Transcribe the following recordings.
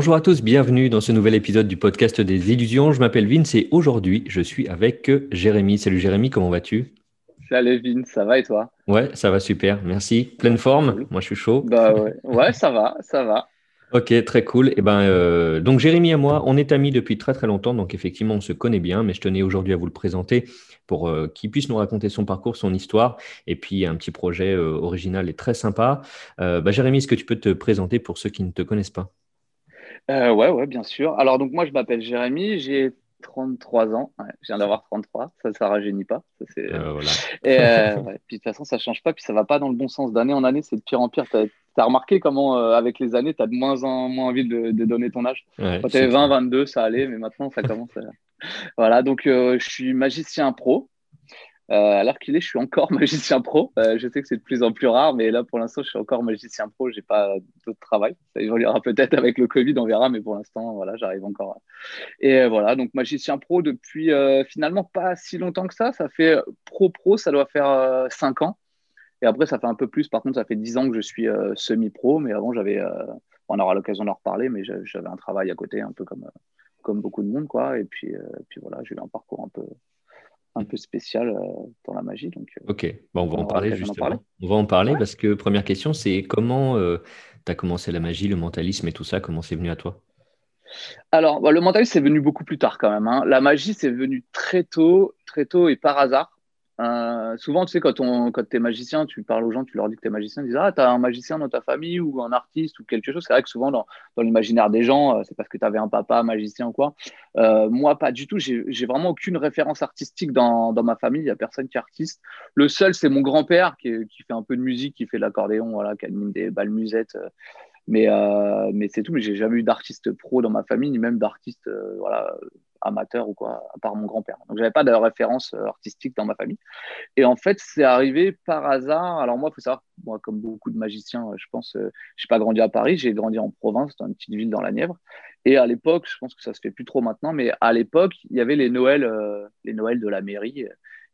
Bonjour à tous, bienvenue dans ce nouvel épisode du podcast des illusions. Je m'appelle Vince et aujourd'hui je suis avec Jérémy. Salut Jérémy, comment vas-tu? Salut Vince, ça va et toi? Ouais, ça va super, merci. Pleine forme Moi je suis chaud. Bah ouais, ouais ça va, ça va. Ok, très cool. Et eh ben, euh, donc Jérémy et moi, on est amis depuis très très longtemps, donc effectivement on se connaît bien, mais je tenais aujourd'hui à vous le présenter pour euh, qu'il puisse nous raconter son parcours, son histoire, et puis un petit projet euh, original et très sympa. Bah, Jérémy, est-ce que tu peux te présenter pour ceux qui ne te connaissent pas? Ouais, ouais, bien sûr. Alors donc moi je m'appelle Jérémy, j'ai 33 ans. je viens d'avoir 33. Ça, ça rajeunit pas. Ça, c'est... Et puis de toute façon, ça change pas. Puis ça va pas dans le bon sens. D'année en année, c'est de pire en pire. Tu as remarqué comment, euh, avec les années, tu as de moins en moins envie de, donner ton âge? Quand tu avais 20, 22, ça allait, mais maintenant, ça commence à... Voilà, donc euh, je suis magicien pro. Euh, alors qu'il est, je suis encore magicien pro. je sais que c'est de plus en plus rare, mais là, pour l'instant, je suis encore magicien pro. J'ai pas d'autre travail. Ça évoluera peut-être avec le Covid, on verra, mais pour l'instant, voilà, j'arrive encore. Et voilà, donc magicien pro depuis finalement pas si longtemps que ça. Ça fait pro-pro, ça doit faire 5 ans. Et après, ça fait un peu plus. Par contre, ça fait 10 ans que je suis euh, semi-pro, mais avant, j'avais, euh, on aura l'occasion d'en reparler, mais j'avais un travail à côté, un peu comme, euh, comme beaucoup de monde, quoi. Et puis, puis voilà, j'ai eu un parcours un peu, un peu spécial dans la magie. Donc, ok, bon, on va en parler justement. On va en parler parce que première question, c'est comment tu as commencé la magie, le mentalisme et tout ça, comment c'est venu à toi? Alors, bah, le mentalisme, c'est venu beaucoup plus tard quand même. Hein. La magie, c'est venu très tôt, très tôt et par hasard. Euh, souvent, tu sais, quand, on, quand tu es magicien, tu parles aux gens, tu leur dis que tu es magicien, ils disent Ah, tu as un magicien dans ta famille ou un artiste ou quelque chose. C'est vrai que souvent, dans, l'imaginaire des gens, euh, c'est parce que tu avais un papa magicien ou quoi. Euh, moi, pas du tout. J'ai vraiment aucune référence artistique dans, dans ma famille. Il n'y a personne qui est artiste. Le seul, c'est mon grand-père qui, qui, fait un peu de musique, qui fait de l'accordéon, voilà, qui anime des balles musettes. mais, mais c'est tout. Mais j'ai jamais eu d'artiste pro dans ma famille, ni même d'artiste voilà, amateur ou quoi, à part mon grand-père. Donc, j'avais pas de référence euh, artistique dans ma famille. Et en fait, c'est arrivé par hasard. Alors, moi, il faut savoir, moi, comme beaucoup de magiciens, euh, je pense, euh, je n'ai pas grandi à Paris, j'ai grandi en province, dans une petite ville dans la Nièvre. Et à l'époque, je pense que ça se fait plus trop maintenant, mais à l'époque, il y avait les Noëls, les Noëls de la mairie.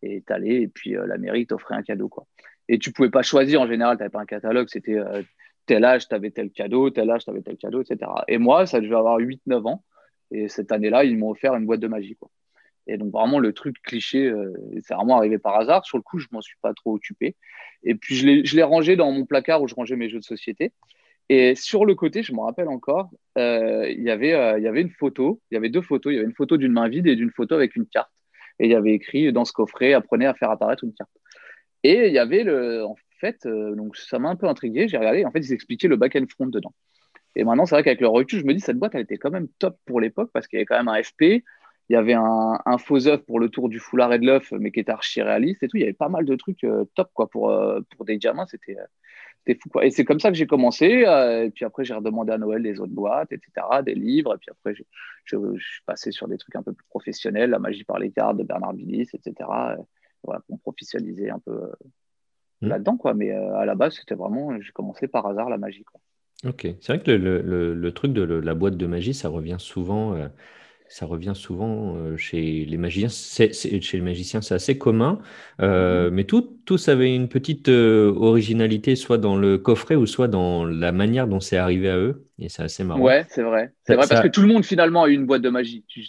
Et tu allais, et puis la mairie t'offrait un cadeau. Quoi. Et tu pouvais pas choisir en général, tu n'avais pas un catalogue, c'était tel âge, tu avais tel cadeau, tel âge, tu avais tel cadeau, etc. Et moi, ça devait avoir 8-9 ans. Et cette année-là, ils m'ont offert une boîte de magie. Quoi. Et donc, vraiment, le truc cliché, euh, c'est vraiment arrivé par hasard. Sur le coup, je m'en suis pas trop occupé. Et puis, je l'ai rangé dans mon placard où je rangeais mes jeux de société. Et sur le côté, je me rappelle encore, euh, il y avait, euh, y avait une photo, il y avait deux photos. Il y avait une photo d'une main vide et d'une photo avec une carte. Et il y avait écrit dans ce coffret, apprenez à faire apparaître une carte. Et il y avait le, en fait, donc ça m'a un peu intrigué. J'ai regardé, en fait, ils expliquaient le back and front dedans. Et maintenant, c'est vrai qu'avec le recul, je me dis, cette boîte, elle était quand même top pour l'époque parce qu'il y avait quand même un FP, il y avait un, faux œuf pour le tour du foulard et de l'œuf, mais qui était archi réaliste et tout. Il y avait pas mal de trucs euh, top quoi, pour, euh, pour des diamants. C'était euh, fou. Quoi. Et c'est comme ça que j'ai commencé. et puis après, j'ai redemandé à Noël des autres boîtes, etc., des livres. Et puis après, je, suis passé sur des trucs un peu plus professionnels, la magie par les cartes de Bernard Billis, etc., voilà, pour professionnaliser un peu mmh. là-dedans. Quoi. Mais à la base, c'était vraiment, j'ai commencé par hasard la magie. Quoi. Ok, c'est vrai que le, le- le- truc de la boîte de magie, ça revient souvent, euh, ça revient souvent euh, chez les magiciens. C'est, chez les magiciens, c'est assez commun, euh, mm-hmm. mais tout, tous avaient une petite originalité, soit dans le coffret ou soit dans la manière dont c'est arrivé à eux. Et c'est assez marrant. Ouais, c'est vrai. C'est vrai parce que tout le monde finalement a eu une boîte de magie. Tu,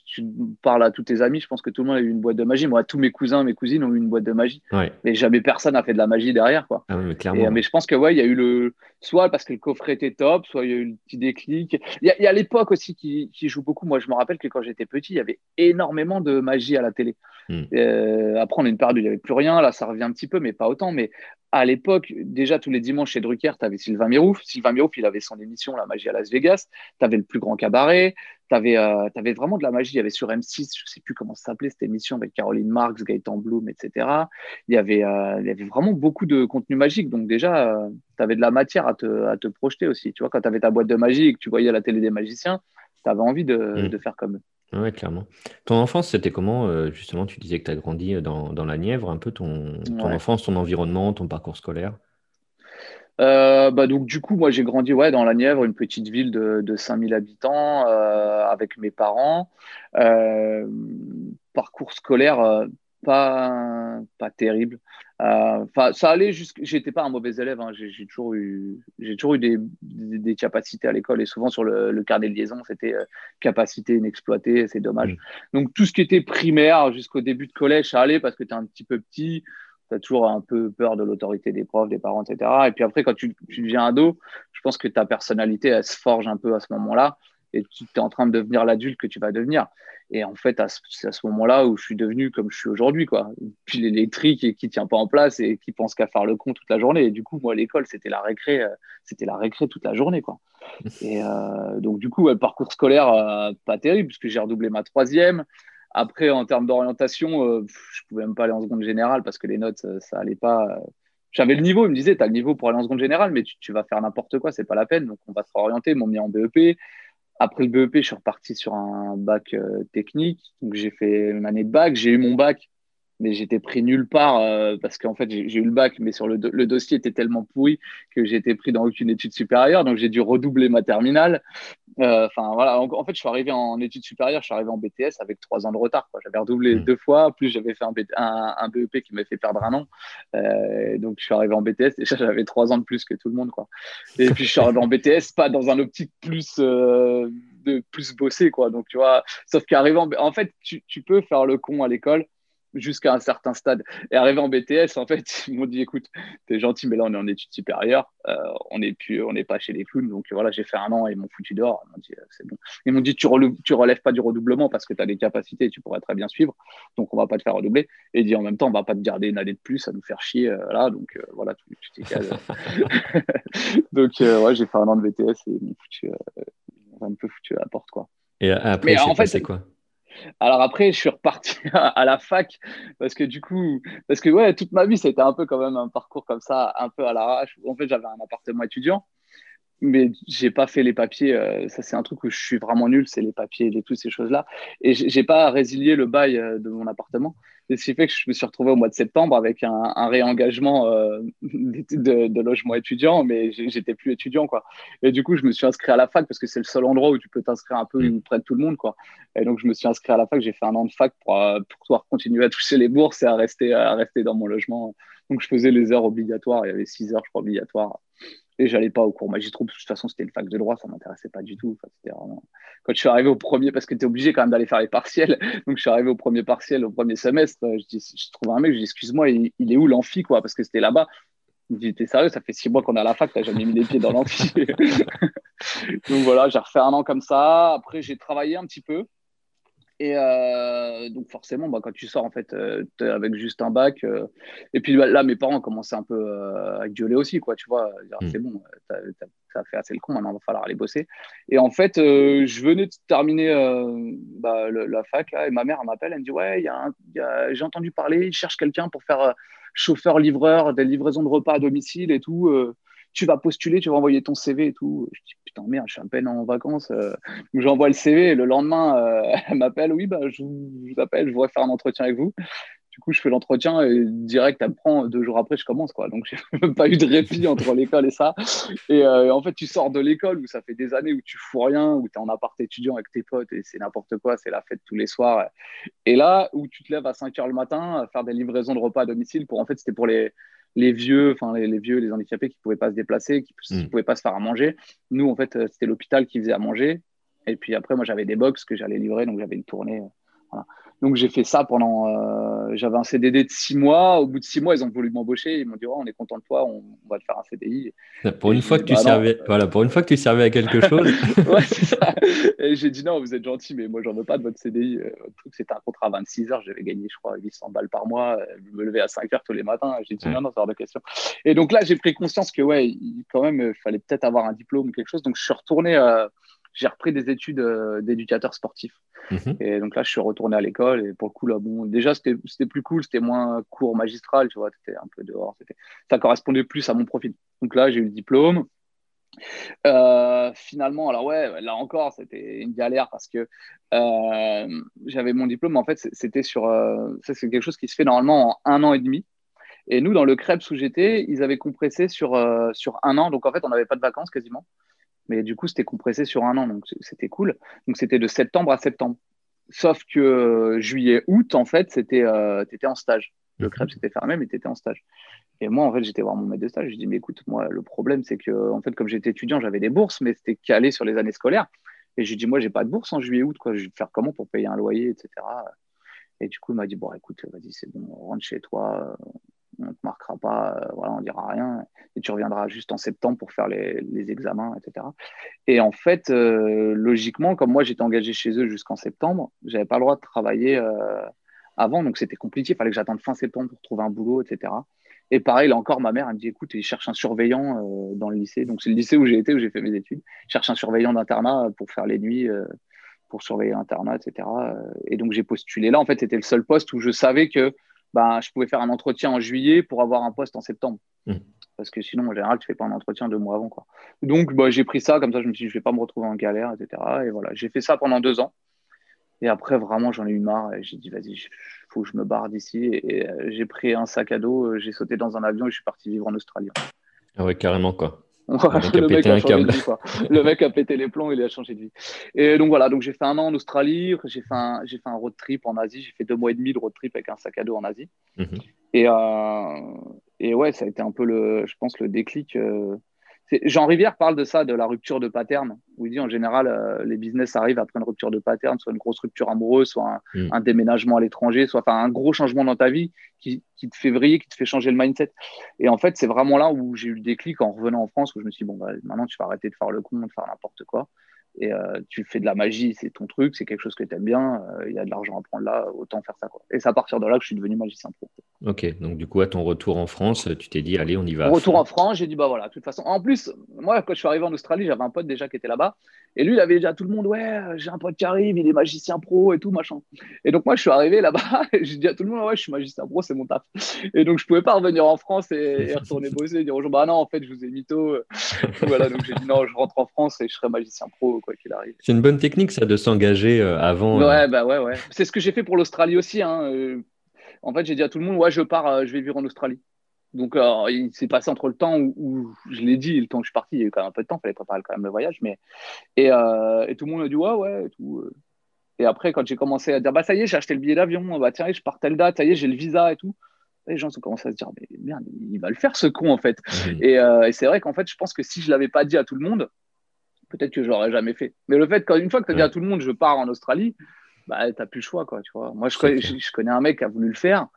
parles à tous tes amis, je pense que tout le monde a eu une boîte de magie. Moi, tous mes cousins, mes cousines ont eu une boîte de magie. Mais jamais personne n'a fait de la magie derrière, quoi. Ah mais clairement. mais je pense que ouais, il y a eu le soit parce que le coffret était top, soit il y a eu le petit déclic. Il y a, l'époque aussi qui, qui, joue beaucoup. Moi, je me rappelle que quand j'étais petit, il y avait énormément de magie à la télé. Hmm. Euh, après, on a une période où il n'y avait plus rien. Là, ça revient un petit peu, mais pas autant. Mais à l'époque, déjà tous les dimanches chez Drucker, tu avais Sylvain Mirouf. Sylvain Mirouf, il avait son émission La magie à Las Vegas. Tu avais le plus grand cabaret. Tu avais, euh, vraiment de la magie. Il y avait sur M6, je sais plus comment ça s'appelait cette émission avec Caroline Marx, Gaëtan Bloom, etc. Il y, avait, euh, il y avait vraiment beaucoup de contenu magique. Donc, déjà, euh, tu avais de la matière à te, à te, projeter aussi. Tu vois, quand tu avais ta boîte de magie et que tu voyais à la télé des magiciens, tu avais envie de, mm. de faire comme eux. Oui, clairement. Ton enfance, c'était comment? Justement, tu disais que tu as grandi dans, dans la Nièvre, un peu ton, ton enfance, ton environnement, ton parcours scolaire. Euh, bah donc du coup, moi j'ai grandi ouais, dans la Nièvre, une petite ville de, de 5000 habitants avec mes parents. parcours scolaire pas, pas terrible. Euh, enfin, ça allait jusqu'à. J'étais pas un mauvais élève. Hein. J'ai toujours eu, j'ai toujours eu des, des, capacités à l'école et souvent sur le, le carnet de liaison, c'était euh, capacité inexploitée. C'est dommage. Mm. Donc tout ce qui était primaire jusqu'au début de collège, ça allait parce que tu es un petit peu petit. Tu as toujours un peu peur de l'autorité des profs, des parents, etc. Et puis après, quand tu, tu deviens ado, je pense que ta personnalité, elle se forge un peu à ce moment-là et tu es en train de devenir l'adulte que tu vas devenir. Et en fait, c'est à ce moment-là où je suis devenu comme je suis aujourd'hui, quoi. Puis l'électrique et qui tient pas en place et qui pense qu'à faire le con toute la journée. Et du coup, moi, l'école, c'était la récré, euh, c'était la récré toute la journée, quoi. Et euh, donc, du coup, le parcours scolaire, euh, pas terrible, puisque j'ai redoublé ma troisième. Après, en termes d'orientation, je pouvais même pas aller en seconde générale parce que les notes, ça allait pas. J'avais le niveau, il me disait, tu as le niveau pour aller en seconde générale, mais tu, vas faire n'importe quoi, c'est pas la peine. Donc, on va te réorienter. Ils m'ont mis en BEP. Après le BEP, je suis reparti sur un bac euh, technique. Donc, j'ai fait une année de bac. J'ai eu mon bac mais j'étais pris nulle part euh, parce qu'en fait j'ai eu le bac, mais sur le, le, dossier était tellement pourri que été pris dans aucune étude supérieure, donc j'ai dû redoubler ma terminale. Euh, enfin voilà, en, fait je suis arrivé en études supérieures, je suis arrivé en BTS avec trois ans de retard. J'avais redoublé mmh. deux fois, plus j'avais fait un, un, un, BEP qui m'a fait perdre un an. Euh, donc je suis arrivé en BTS, déjà j'avais trois ans de plus que tout le monde quoi. Et puis je suis arrivé en BTS pas dans un optique plus de plus bosser quoi. Donc tu vois, sauf qu'arrivant, en fait tu, tu peux faire le con à l'école jusqu'à un certain stade. Et arrivé en BTS, en fait, ils m'ont dit écoute, t'es gentil, mais là on est en études supérieures, euh, on n'est plus, on n'est pas chez les clowns. Donc voilà, j'ai fait un an et ils m'ont foutu dehors. Ils m'ont dit euh, c'est bon. Ils m'ont dit tu, relèves, tu relèves pas du redoublement parce que tu as des capacités et tu pourrais très bien suivre. Donc on va pas te faire redoubler. Et dit en même temps, on va pas te garder une année de plus à nous faire chier euh, là. Donc voilà, tu, tu Donc ouais, j'ai fait un an de BTS et ils m'ont foutu, un peu foutu à la porte quoi. Et après, en fait, c'est quoi? Alors après, je suis reparti à la fac parce que du coup, parce que ouais, toute ma vie, c'était un peu quand même un parcours comme ça, un peu à l'arrache. En fait, j'avais un appartement étudiant mais j'ai pas fait les papiers. Euh, ça, c'est un truc où je suis vraiment nul, c'est les papiers, les, toutes ces choses-là. Et j'ai pas résilié le bail euh, de mon appartement. Et ce qui fait que je me suis retrouvé au mois de septembre avec un, un réengagement euh, de, de, logement étudiant, mais j'étais plus étudiant, quoi. Et du coup, je me suis inscrit à la fac parce que c'est le seul endroit où tu peux t'inscrire un peu mmh. près de tout le monde, quoi. Et donc, je me suis inscrit à la fac. J'ai fait un an de fac pour, pour pouvoir continuer à toucher les bourses et à rester, à rester dans mon logement. Donc, je faisais les heures obligatoires. Il y avait six heures, je crois, obligatoires et j'allais pas au cours magistro, parce que de toute façon, c'était une fac de droit, ça m'intéressait pas du tout. vraiment... Quand je suis arrivé au premier, parce que tu es obligé quand même d'aller faire les partiels, donc je suis arrivé au premier partiel, au premier semestre, je, dis, trouve un mec, je dis, excuse-moi, il, est où l'amphi, quoi, parce que c'était là-bas. Il dit, t'es sérieux, ça fait six mois qu'on est à la fac, t'as jamais mis les pieds dans l'amphi. donc voilà, j'ai refait un an comme ça. Après, j'ai travaillé un petit peu. Et euh, donc forcément, bah, quand tu sors en fait euh, avec juste un bac, euh, et puis bah, là mes parents commençaient un peu à gueuler aussi, quoi, tu vois, mm. c'est bon, as fait assez le con, maintenant il va falloir aller bosser. Et en fait, je venais de terminer bah, la fac là, et ma mère m'appelle, elle me dit ouais, j'ai entendu parler, il cherche quelqu'un pour faire chauffeur-livreur, des livraisons de repas à domicile et tout tu vas postuler, tu vas envoyer ton CV et tout. Je dis, merde, je suis à peine en vacances. Euh. J'envoie le CV le lendemain, euh, elle m'appelle, oui, bah, je vous, appelle, je voudrais faire un entretien avec vous. Du coup, je fais l'entretien et direct, elle me prend deux jours après, je commence. Quoi. Donc, j'ai même pas eu de répit entre l'école et ça. Et euh, en fait, tu sors de l'école où ça fait des années où tu fous rien, où tu es en appart étudiant avec tes potes et c'est n'importe quoi, c'est la fête tous les soirs. Et là, où tu te lèves à 5 h le matin faire des livraisons de repas à domicile, pour en fait, c'était pour les, les vieux, enfin les, vieux, les handicapés qui pouvaient pas se déplacer, qui ne mm. pouvaient pas se faire à manger. Nous, en fait, euh, c'était l'hôpital qui faisait à manger. Et puis après, moi, j'avais des box que j'allais livrer, donc j'avais une tournée. Voilà. Donc j'ai fait ça pendant. Euh, j'avais un CDD de six mois. Au bout de six mois, ils ont voulu m'embaucher. Ils m'ont dit oh, on est content de toi, on, va te faire un CDI. Pour une fois que tu bah, servais, voilà, pour une fois que tu servais à quelque chose. ouais, c'est ça. Et j'ai dit non, vous êtes gentil, mais moi j'en veux pas de votre CDI. Euh, truc, c'était un contrat à 26 heures. J'avais gagné, je crois, 800 balles par mois. Je me levais à 5 heures tous les matins. J'ai dit non, non, c'est hors de question. Et donc là, j'ai pris conscience que ouais, quand même, il fallait peut-être avoir un diplôme ou quelque chose. Donc je suis retourné. Euh, j'ai repris des études euh, d'éducateur sportif. Mhm. Et donc là, je suis retourné à l'école. Et pour le coup, là, bon, déjà, c'était plus cool, c'était moins cours magistral, tu vois, c'était un peu dehors. Ça correspondait plus à mon profil. Donc là, j'ai eu le diplôme. Euh, finalement, alors ouais, là encore, c'était une galère parce que euh, j'avais mon diplôme. En fait, c'était sur, ça c'est quelque chose qui se fait normalement en un an et demi. Et nous, dans le Krebs où j'étais, ils avaient compressé sur, sur un an. Donc en fait, on n'avait pas de vacances quasiment. Mais du coup, c'était compressé sur un an, donc c'était cool. Donc c'était de septembre à septembre. Sauf que euh, juillet, août, en fait, c'était, euh, tu étais en stage. Le crêpe, c'était fermé, mais tu étais en stage. Et moi, en fait, j'étais voir mon maître de stage. Je dis, mais écoute, moi, le problème, c'est que, en fait, comme j'étais étudiant, j'avais des bourses, mais c'était calé sur les années scolaires. Et je lui dis, moi, j'ai pas de bourse en juillet-août, quoi. Je vais faire comment pour payer un loyer, etc. Et du coup, il m'a dit, bon, écoute, vas-y, c'est bon, rentre chez toi, on ne te marquera pas, euh, voilà, on dira rien, et tu reviendras juste en septembre pour faire les, examens, etc. Et en fait, euh, logiquement, comme moi, j'étais engagé chez eux jusqu'en septembre, j'avais pas le droit de travailler euh, avant, donc c'était compliqué, il fallait que j'attende fin septembre pour trouver un boulot, etc. Et pareil, là encore, ma mère, elle me dit, écoute, il cherche un surveillant dans le lycée. Donc, c'est le lycée où j'ai été, où j'ai fait mes études. Il cherche un surveillant d'internat pour faire les nuits, pour surveiller l'internat, etc. Et donc, j'ai postulé là. En fait, c'était le seul poste où je savais que bah, je pouvais faire un entretien en juillet pour avoir un poste en septembre. Mmh. Parce que sinon, en général, tu fais pas un entretien deux mois avant. Quoi. Donc, bah, j'ai pris ça, comme ça, je me suis dit, je vais pas me retrouver en galère, etc. Et voilà, j'ai fait ça pendant deux ans. Et après, vraiment, j'en ai eu marre. Et j'ai dit, vas-y, il faut que je me barre d'ici. Et, euh, j'ai pris un sac à dos, euh, j'ai sauté dans un avion et je suis parti vivre en Australie. Ah ouais, carrément, quoi. Le, mec a le mec a pété les plombs, il a changé de vie. Et donc voilà, donc j'ai fait un an en Australie, j'ai fait un, j'ai fait un road trip en Asie, j'ai fait deux mois et demi de road trip avec un sac à dos en Asie. Mhm. Et, euh, et ouais, ça a été un peu le, je pense, le déclic. Euh, Jean Rivière parle de ça, de la rupture de pattern, où il dit en général, euh, les business arrivent après une rupture de pattern, soit une grosse rupture amoureuse, soit un, mm. déménagement à l'étranger, soit enfin, un gros changement dans ta vie qui, te fait vriller, qui te fait changer le mindset. Et en fait, c'est vraiment là où j'ai eu le déclic en revenant en France, où je me suis dit, bon, bah, maintenant, tu vas arrêter de faire le con, de faire n'importe quoi et euh, tu fais de la magie, c'est ton truc, c'est quelque chose que tu aimes bien, euh, il y a de l'argent à prendre là, autant faire ça. Quoi. Et c'est à partir de là que je suis devenu magicien pro. Ok, donc du coup, à ton retour en France, tu t'es dit, allez, on y va. Retour en France, j'ai dit, bah voilà, de toute façon. En plus, moi, quand je suis arrivé en Australie, j'avais un pote déjà qui était là-bas, et lui, il avait déjà tout le monde, ouais, j'ai un pote qui arrive, il est magicien pro et tout, machin. Et donc, moi, je suis arrivé là-bas, et j'ai dit à tout le monde, ouais, je suis magicien pro, c'est mon taf. Et donc, je pouvais pas revenir en France et, retourner bosser et dire aux gens, bah non, en fait, je vous ai mytho. voilà, donc j'ai dit, non, je rentre en France et je serai magicien pro, quoi qu'il arrive. C'est une bonne technique, ça, de s'engager euh, avant. Euh. Ouais, bah ouais, ouais. C'est ce que j'ai fait pour l'Australie aussi. Hein. Euh. En fait, j'ai dit à tout le monde, ouais, je pars, je vais vivre en Australie. Donc, il s'est passé entre le temps où, je l'ai dit et le temps que je suis parti, il y a eu quand même un peu de temps, il fallait préparer quand même le voyage. Mais... Et, et, tout le monde a dit, ouais, ouais, et tout. Et après, quand j'ai commencé à dire, bah ça y est, j'ai acheté le billet d'avion, bah tiens, je pars telle date, ça y est, j'ai le visa et tout. les gens ont commencé à se dire, mais merde, il va le faire ce con en fait. Et, et c'est vrai qu'en fait, je pense que si je l'avais pas dit à tout le monde, peut-être que je l'aurais jamais fait. Mais le fait qu'une fois que tu as dit à tout le monde je pars en Australie, bah, tu n'as plus le choix. Quoi, tu vois. Moi, je je connais, un mec qui a voulu le faire.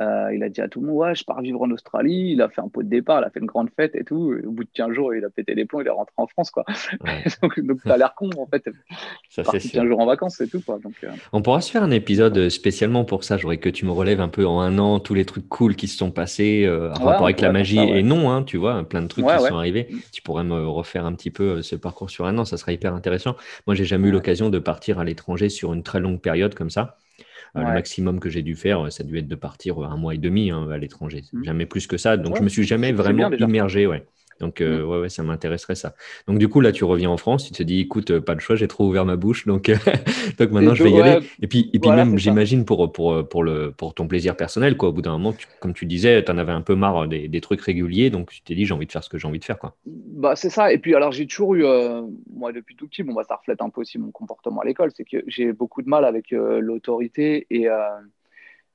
Euh, il a dit à tout le monde Ouais, je pars vivre en Australie. Il a fait un pot de départ, il a fait une grande fête et tout. au bout de 15 jours, il a pété les plombs, il est rentré en France. Quoi. donc, donc tu as l'air con, en fait. Ça, c'est 15 jours en vacances, c'est tout. Quoi. Donc, euh, On pourra se faire un épisode spécialement pour ça. J'aurais que tu me relèves un peu en un an tous les trucs cool qui se sont passés euh, en rapport avec la magie. Et non, hein, tu vois, plein de trucs qui sont arrivés. Mm. Tu pourrais me refaire un petit peu ce parcours sur un an. Ça serait hyper intéressant. Moi, j'ai jamais eu l'occasion de partir à l'étranger sur une très longue période comme ça. Euh, le maximum que j'ai dû faire, ça a dû être de partir un mois et demi hein, à l'étranger. Mmh. Jamais plus que ça. Donc, je me suis jamais vraiment immergé. Ouais. Donc, euh, mmh. ouais, ouais, ça m'intéresserait ça. Donc, du coup, là, tu reviens en France, tu te dis, écoute, euh, pas le choix, j'ai trop ouvert ma bouche, donc, donc maintenant, je vais y aller. Et puis, et puis même, j'imagine, pour, pour, pour, le, pour ton plaisir personnel, quoi, au bout d'un moment, comme tu disais, tu en avais un peu marre des, des trucs réguliers, donc tu t'es dit, j'ai envie de faire ce que j'ai envie de faire. Quoi. Bah, c'est ça. Et puis, alors, j'ai toujours eu, moi, depuis tout petit, bon, bah, ça reflète un peu aussi mon comportement à l'école, c'est que j'ai beaucoup de mal avec l'autorité et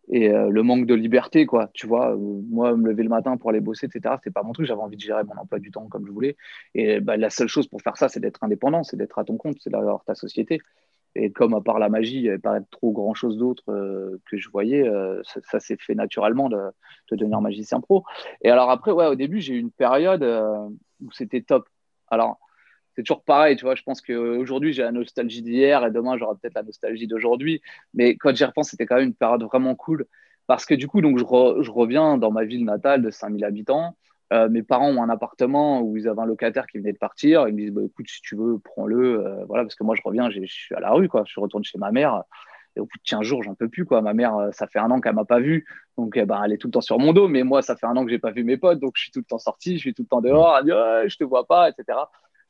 et euh, le manque de liberté, quoi. Tu vois, euh, moi, me lever le matin pour aller bosser, etc., c'est pas mon truc. J'avais envie de gérer mon emploi du temps comme je voulais. Et bah, la seule chose pour faire ça, c'est d'être indépendant, c'est d'être à ton compte, c'est d'avoir ta société. Et comme à part la magie, il n'y avait pas trop grand chose d'autre euh, que je voyais, ça, s'est fait naturellement de, de, devenir magicien pro. Et alors après, ouais, au début, j'ai eu une période où c'était top. Alors, c'est toujours pareil, tu vois. Je pense qu'aujourd'hui, j'ai la nostalgie d'hier et demain, j'aurai peut-être la nostalgie d'aujourd'hui. Mais quand j'y repense, c'était quand même une période vraiment cool. Parce que du coup, donc, je, reviens dans ma ville natale de 5000 habitants. Euh, mes parents ont un appartement où ils avaient un locataire qui venait de partir. Ils me disent bah, écoute, si tu veux, prends-le. Euh, voilà, parce que moi, je reviens, je suis à la rue, quoi. Je retourne chez ma mère. Et au bout de 15 jours, j'en peux plus. Quoi. Ma mère, euh, ça fait un an qu'elle m'a pas vu. Donc, eh ben, elle est tout le temps sur mon dos. Mais moi, ça fait un an que j'ai pas vu mes potes. Donc, je suis tout le temps sorti. Je suis tout le temps dehors. Elle dit ouais, je te vois pas, etc.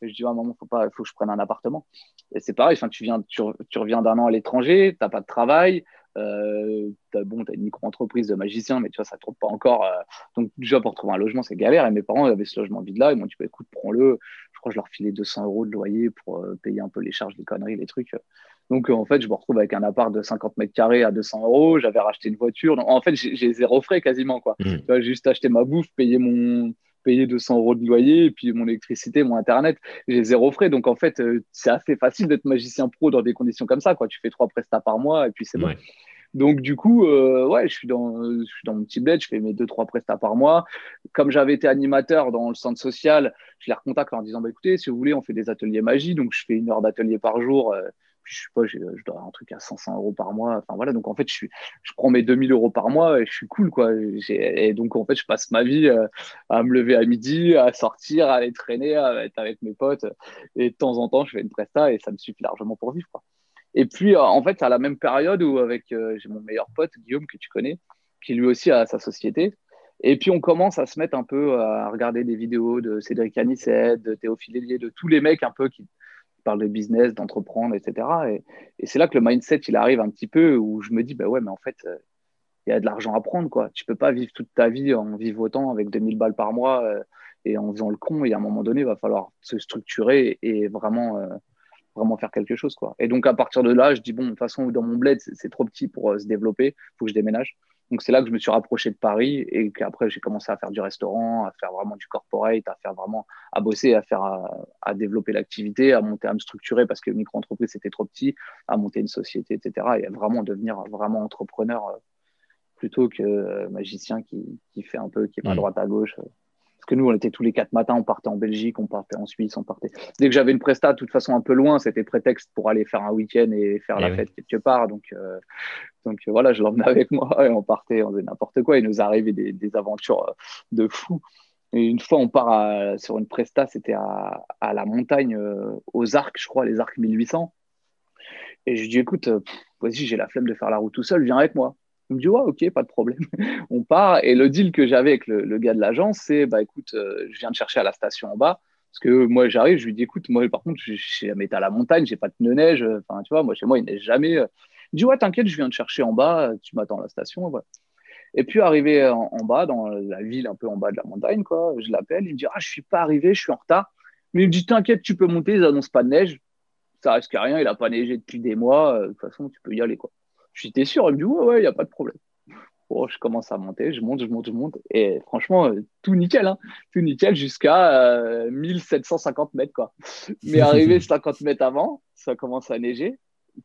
Je dis, à un moment, faut pas, faut que je prenne un appartement. Et c'est pareil, enfin, tu, viens, tu, reviens d'un an à l'étranger, tu n'as pas de travail, euh, tu as, bon, as une micro-entreprise de magicien, mais tu vois, ça ne tourne pas encore. Euh. donc, déjà, pour trouver un logement, c'est galère. Et mes parents avaient ce logement vide-là. Ils m'ont dit, bah, écoute, prends-le. Je crois que je leur filais 200 euros de loyer pour euh, payer un peu les charges, les conneries, les trucs. Donc, en fait, je me retrouve avec un appart de 50 mètres carrés à 200 euros. J'avais racheté une voiture. en fait, j'ai zéro frais quasiment. Quoi. Mmh. j'ai juste acheté ma bouffe, payé mon, payer 200 euros de loyer, et puis mon électricité, mon internet, j'ai zéro frais. Donc en fait, euh, c'est assez facile d'être magicien pro dans des conditions comme ça. Quoi. Tu fais trois prestats par mois et puis c'est bon. Donc du coup, euh, ouais, je suis, dans, je suis dans mon petit bled, je fais mes deux, trois prestats par mois. Comme j'avais été animateur dans le centre social, je les recontacte en disant, bah, écoutez, si vous voulez, on fait des ateliers magie. Donc je fais une heure d'atelier par jour. Euh, je sais pas, je dois un truc à 500 euros par mois. Enfin voilà, donc en fait, je, prends mes 2000 euros par mois et je suis cool, quoi. Et donc en fait, je passe ma vie euh, à me lever à midi, à sortir, à aller traîner, à être avec mes potes. Et de temps en temps, je fais une presta et ça me suffit largement pour vivre, quoi. Et puis, euh, en fait, à la même période où avec euh, j'ai mon meilleur pote, Guillaume, que tu connais, qui lui aussi a sa société. Et puis, on commence à se mettre un peu à regarder des vidéos de Cédric Anisset, de Théophile Hélier, de tous les mecs un peu qui, parle de business, d'entreprendre, etc. Et, c'est là que le mindset, il arrive un petit peu où je me dis, bah ouais, mais en fait, euh, il y a de l'argent à prendre, quoi. Tu peux pas vivre toute ta vie en vivotant avec 2000 balles par mois euh, et en faisant le con. Et à un moment donné, il va falloir se structurer et vraiment, euh, vraiment faire quelque chose, quoi. Et donc, à partir de là, je dis, bon, de toute façon, dans mon bled, c'est trop petit pour se développer. Il faut que je déménage. Donc c'est là que je me suis rapproché de Paris et qu'après j'ai commencé à faire du restaurant, à faire vraiment du corporate, à faire vraiment, à bosser, à faire, à, développer l'activité, à monter, à me structurer parce que micro-entreprise c'était trop petit, à monter une société, etc. Et à vraiment devenir vraiment entrepreneur euh, plutôt que euh, magicien qui, qui, fait un peu, qui est pas mmh. droite à gauche. Euh. Parce que nous, on était tous les quatre matins, on partait en Belgique, on partait en Suisse, on partait. Dès que j'avais une presta, de toute façon, un peu loin, c'était prétexte pour aller faire un week-end et faire la fête quelque part. Donc, euh, donc voilà, je l'emmenais avec moi et on partait, on faisait n'importe quoi. Il nous arrivait des, des aventures euh, de fou. Et une fois, on part sur une presta, c'était à, à, la montagne, euh, aux Arcs, je crois, les Arcs 1800. Et je dis, écoute, vas-y, j'ai la flemme de faire la route tout seul, viens avec moi. Il me dit, ouais, ok, pas de problème. on part. Et le deal que j'avais avec le, gars de l'agence, c'est, bah écoute, euh, je viens de chercher à la station en bas. Parce que moi, j'arrive, je lui dis, écoute, moi, par contre, je suis à la montagne, j'ai pas de neige. Enfin, tu vois, moi, chez moi, il neige jamais. Il me dit, ouais, t'inquiète, je viens de chercher en bas, tu m'attends à la station. Et puis, arrivé en, bas, dans la ville un peu en bas de la montagne, quoi, je l'appelle, il me dit, ah, je suis pas arrivé, je suis en retard. Mais il me dit, t'inquiète, tu peux monter, ils annoncent pas de neige. Ça risque à rien, il a pas neigé depuis des mois. De toute façon, tu peux y aller, quoi. Je suis sûr, il me dit ouais, ouais, il n'y a pas de problème. Bon, je commence à monter, je monte, je monte, je monte. Et franchement, euh, tout nickel, hein. tout nickel jusqu'à 1750 euh, mètres. Quoi. Mais arrivé 50 mètres avant, ça commence à neiger,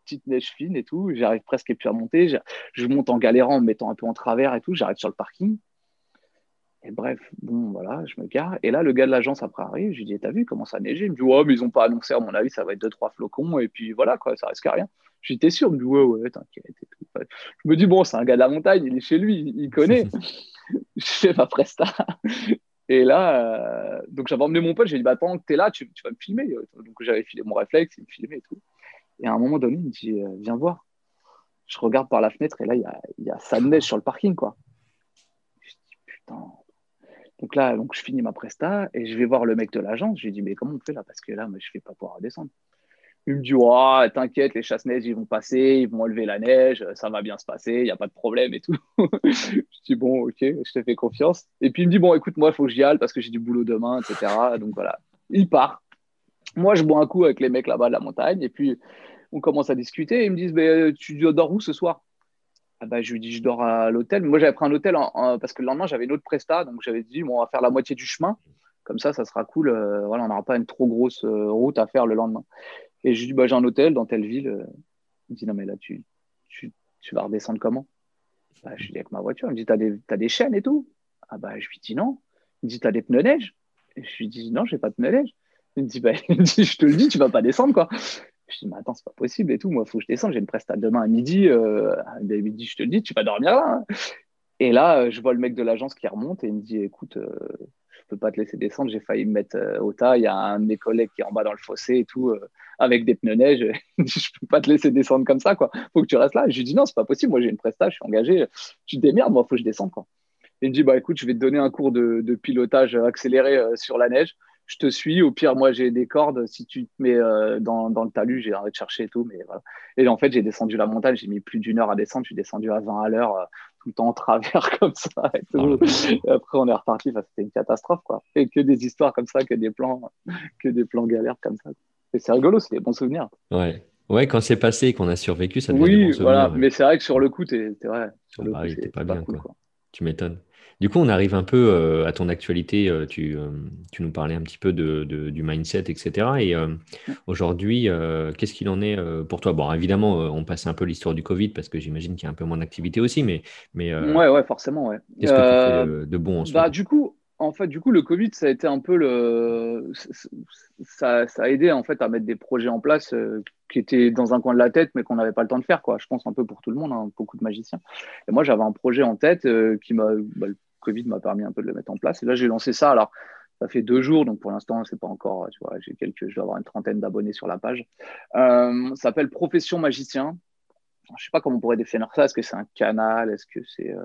petite neige fine et tout. J'arrive presque à monter. Je, monte en galérant, en me mettant un peu en travers et tout. J'arrive sur le parking. Et bref, bon, voilà, je me gare. Et là, le gars de l'agence après arrive. Je lui dis, t'as vu, comment ça neiger Il me dit, ouais, mais ils n'ont pas annoncé, à mon avis, ça va être deux, trois flocons. Et puis voilà, quoi, ça risque à rien. J'étais sûr, il me dit, ouais, ouais, t'inquiète. Je me dis, bon, c'est un gars de la montagne, il est chez lui, il connaît. je fais ma presta. Et là, euh, donc j'avais emmené mon pote, j'ai dit, bah, pendant que t'es là, tu, vas me filmer. Donc j'avais filé mon réflexe, il me filmait et tout. Et à un moment donné, il me dit, euh, viens voir. Je regarde par la fenêtre et là, il y a, y a sa neige sur le parking, quoi. Je dis, putain, donc là, je finis ma presta et je vais voir le mec de l'agence. Je lui dis, mais comment on fait là? Parce que là, je ne vais pas pouvoir descendre. Il me dit, oh, t'inquiète, les chasse-neige, ils vont passer, ils vont enlever la neige, ça va bien se passer, il n'y a pas de problème et tout. je dis, bon, ok, je te fais confiance. Et puis il me dit, bon, écoute, moi, il faut que j'y aille parce que j'ai du boulot demain, etc. Donc voilà, il part. Moi, je bois un coup avec les mecs là-bas de la montagne et puis on commence à discuter. ils me disent, mais tu dors où ce soir? Ah bah, je lui dis, je dors à l'hôtel. Moi, j'avais pris un hôtel parce que le lendemain, j'avais une autre presta. Donc, j'avais dit, bon, on va faire la moitié du chemin. Comme ça, ça sera cool. Euh, voilà, on n'aura pas une trop grosse euh, route à faire le lendemain. Et je lui dis, bah, j'ai un hôtel dans telle ville. Euh. Il me dit, non, mais là, tu, tu, tu vas redescendre comment? Bah, Je lui dis, avec ma voiture. Il me dit, t'as des, as des chaînes et tout? Ah bah, je lui dis, non. Il me dit, t'as des pneus neige? Je lui dis, non, j'ai pas de pneus neige. Il me dit, bah, je te le dis, tu vas pas descendre, quoi. Je dis, mais attends, c'est pas possible et tout. Moi, il faut que je descende. J'ai une presta demain à midi. Euh, à midi, je te le dis, tu vas dormir là. Hein. Et là, euh, je vois le mec de l'agence qui remonte et il me dit, écoute, euh, je peux pas te laisser descendre. J'ai failli me mettre au tas. Il y a un de mes collègues qui est en bas dans le fossé et tout, avec des pneus neige. je peux pas te laisser descendre comme ça, quoi. Faut que tu restes là. je lui dis, non, c'est pas possible. Moi, j'ai une presta, je suis engagé. Tu te démerdes, moi, faut que je descende, quoi. il me dit, bah écoute, je vais te donner un cours de pilotage accéléré sur la neige je te suis. Au pire, moi, j'ai des cordes. Si tu te mets euh, dans, dans, le talus, j'ai arrêté de chercher et tout. Mais voilà. Et en fait, j'ai descendu la montagne. J'ai mis plus d'une heure à descendre. Je suis descendu à 20 à l'heure, euh, tout le temps en travers comme ça. Et, tout. et après, on est reparti. Enfin, C'était une catastrophe, quoi. Et que des histoires comme ça, que des plans, que des plans galères comme ça. Et c'est rigolo, c'est des bons souvenirs. Ouais. Ouais, quand c'est passé et qu'on a survécu, ça devient Oui, voilà, mais c'est vrai que sur le coup, t'es vrai. Sur le coup, pas bien, quoi. Tu m'étonnes. Du coup, on arrive un peu euh, à ton actualité. Euh, tu, euh, tu, nous parlais un petit peu de, du mindset, etc. Et aujourd'hui, qu'est-ce qu'il en est pour toi? Bon, évidemment, on passe un peu l'histoire du Covid parce que j'imagine qu'il y a un peu moins d'activité aussi, mais, mais ouais, ouais, forcément, ouais. Qu'est-ce que tu fais de bon en ce bah, Du coup, en fait, du coup, le Covid, ça a été un peu le, ça, ça a aidé en fait à mettre des projets en place qui étaient dans un coin de la tête, mais qu'on n'avait pas le temps de faire, quoi. Je pense un peu pour tout le monde, hein, beaucoup de magiciens. Et moi, j'avais un projet en tête qui m'a, bah, Covid m'a permis un peu de le mettre en place. Et là, j'ai lancé ça. Alors, ça fait deux jours, donc pour l'instant, c'est pas encore, tu vois, j'ai quelques, je dois avoir une trentaine d'abonnés sur la page. Euh, ça s'appelle Profession Magicien. Je sais pas comment on pourrait définir ça. Est-ce que c'est un canal? Est-ce que c'est euh,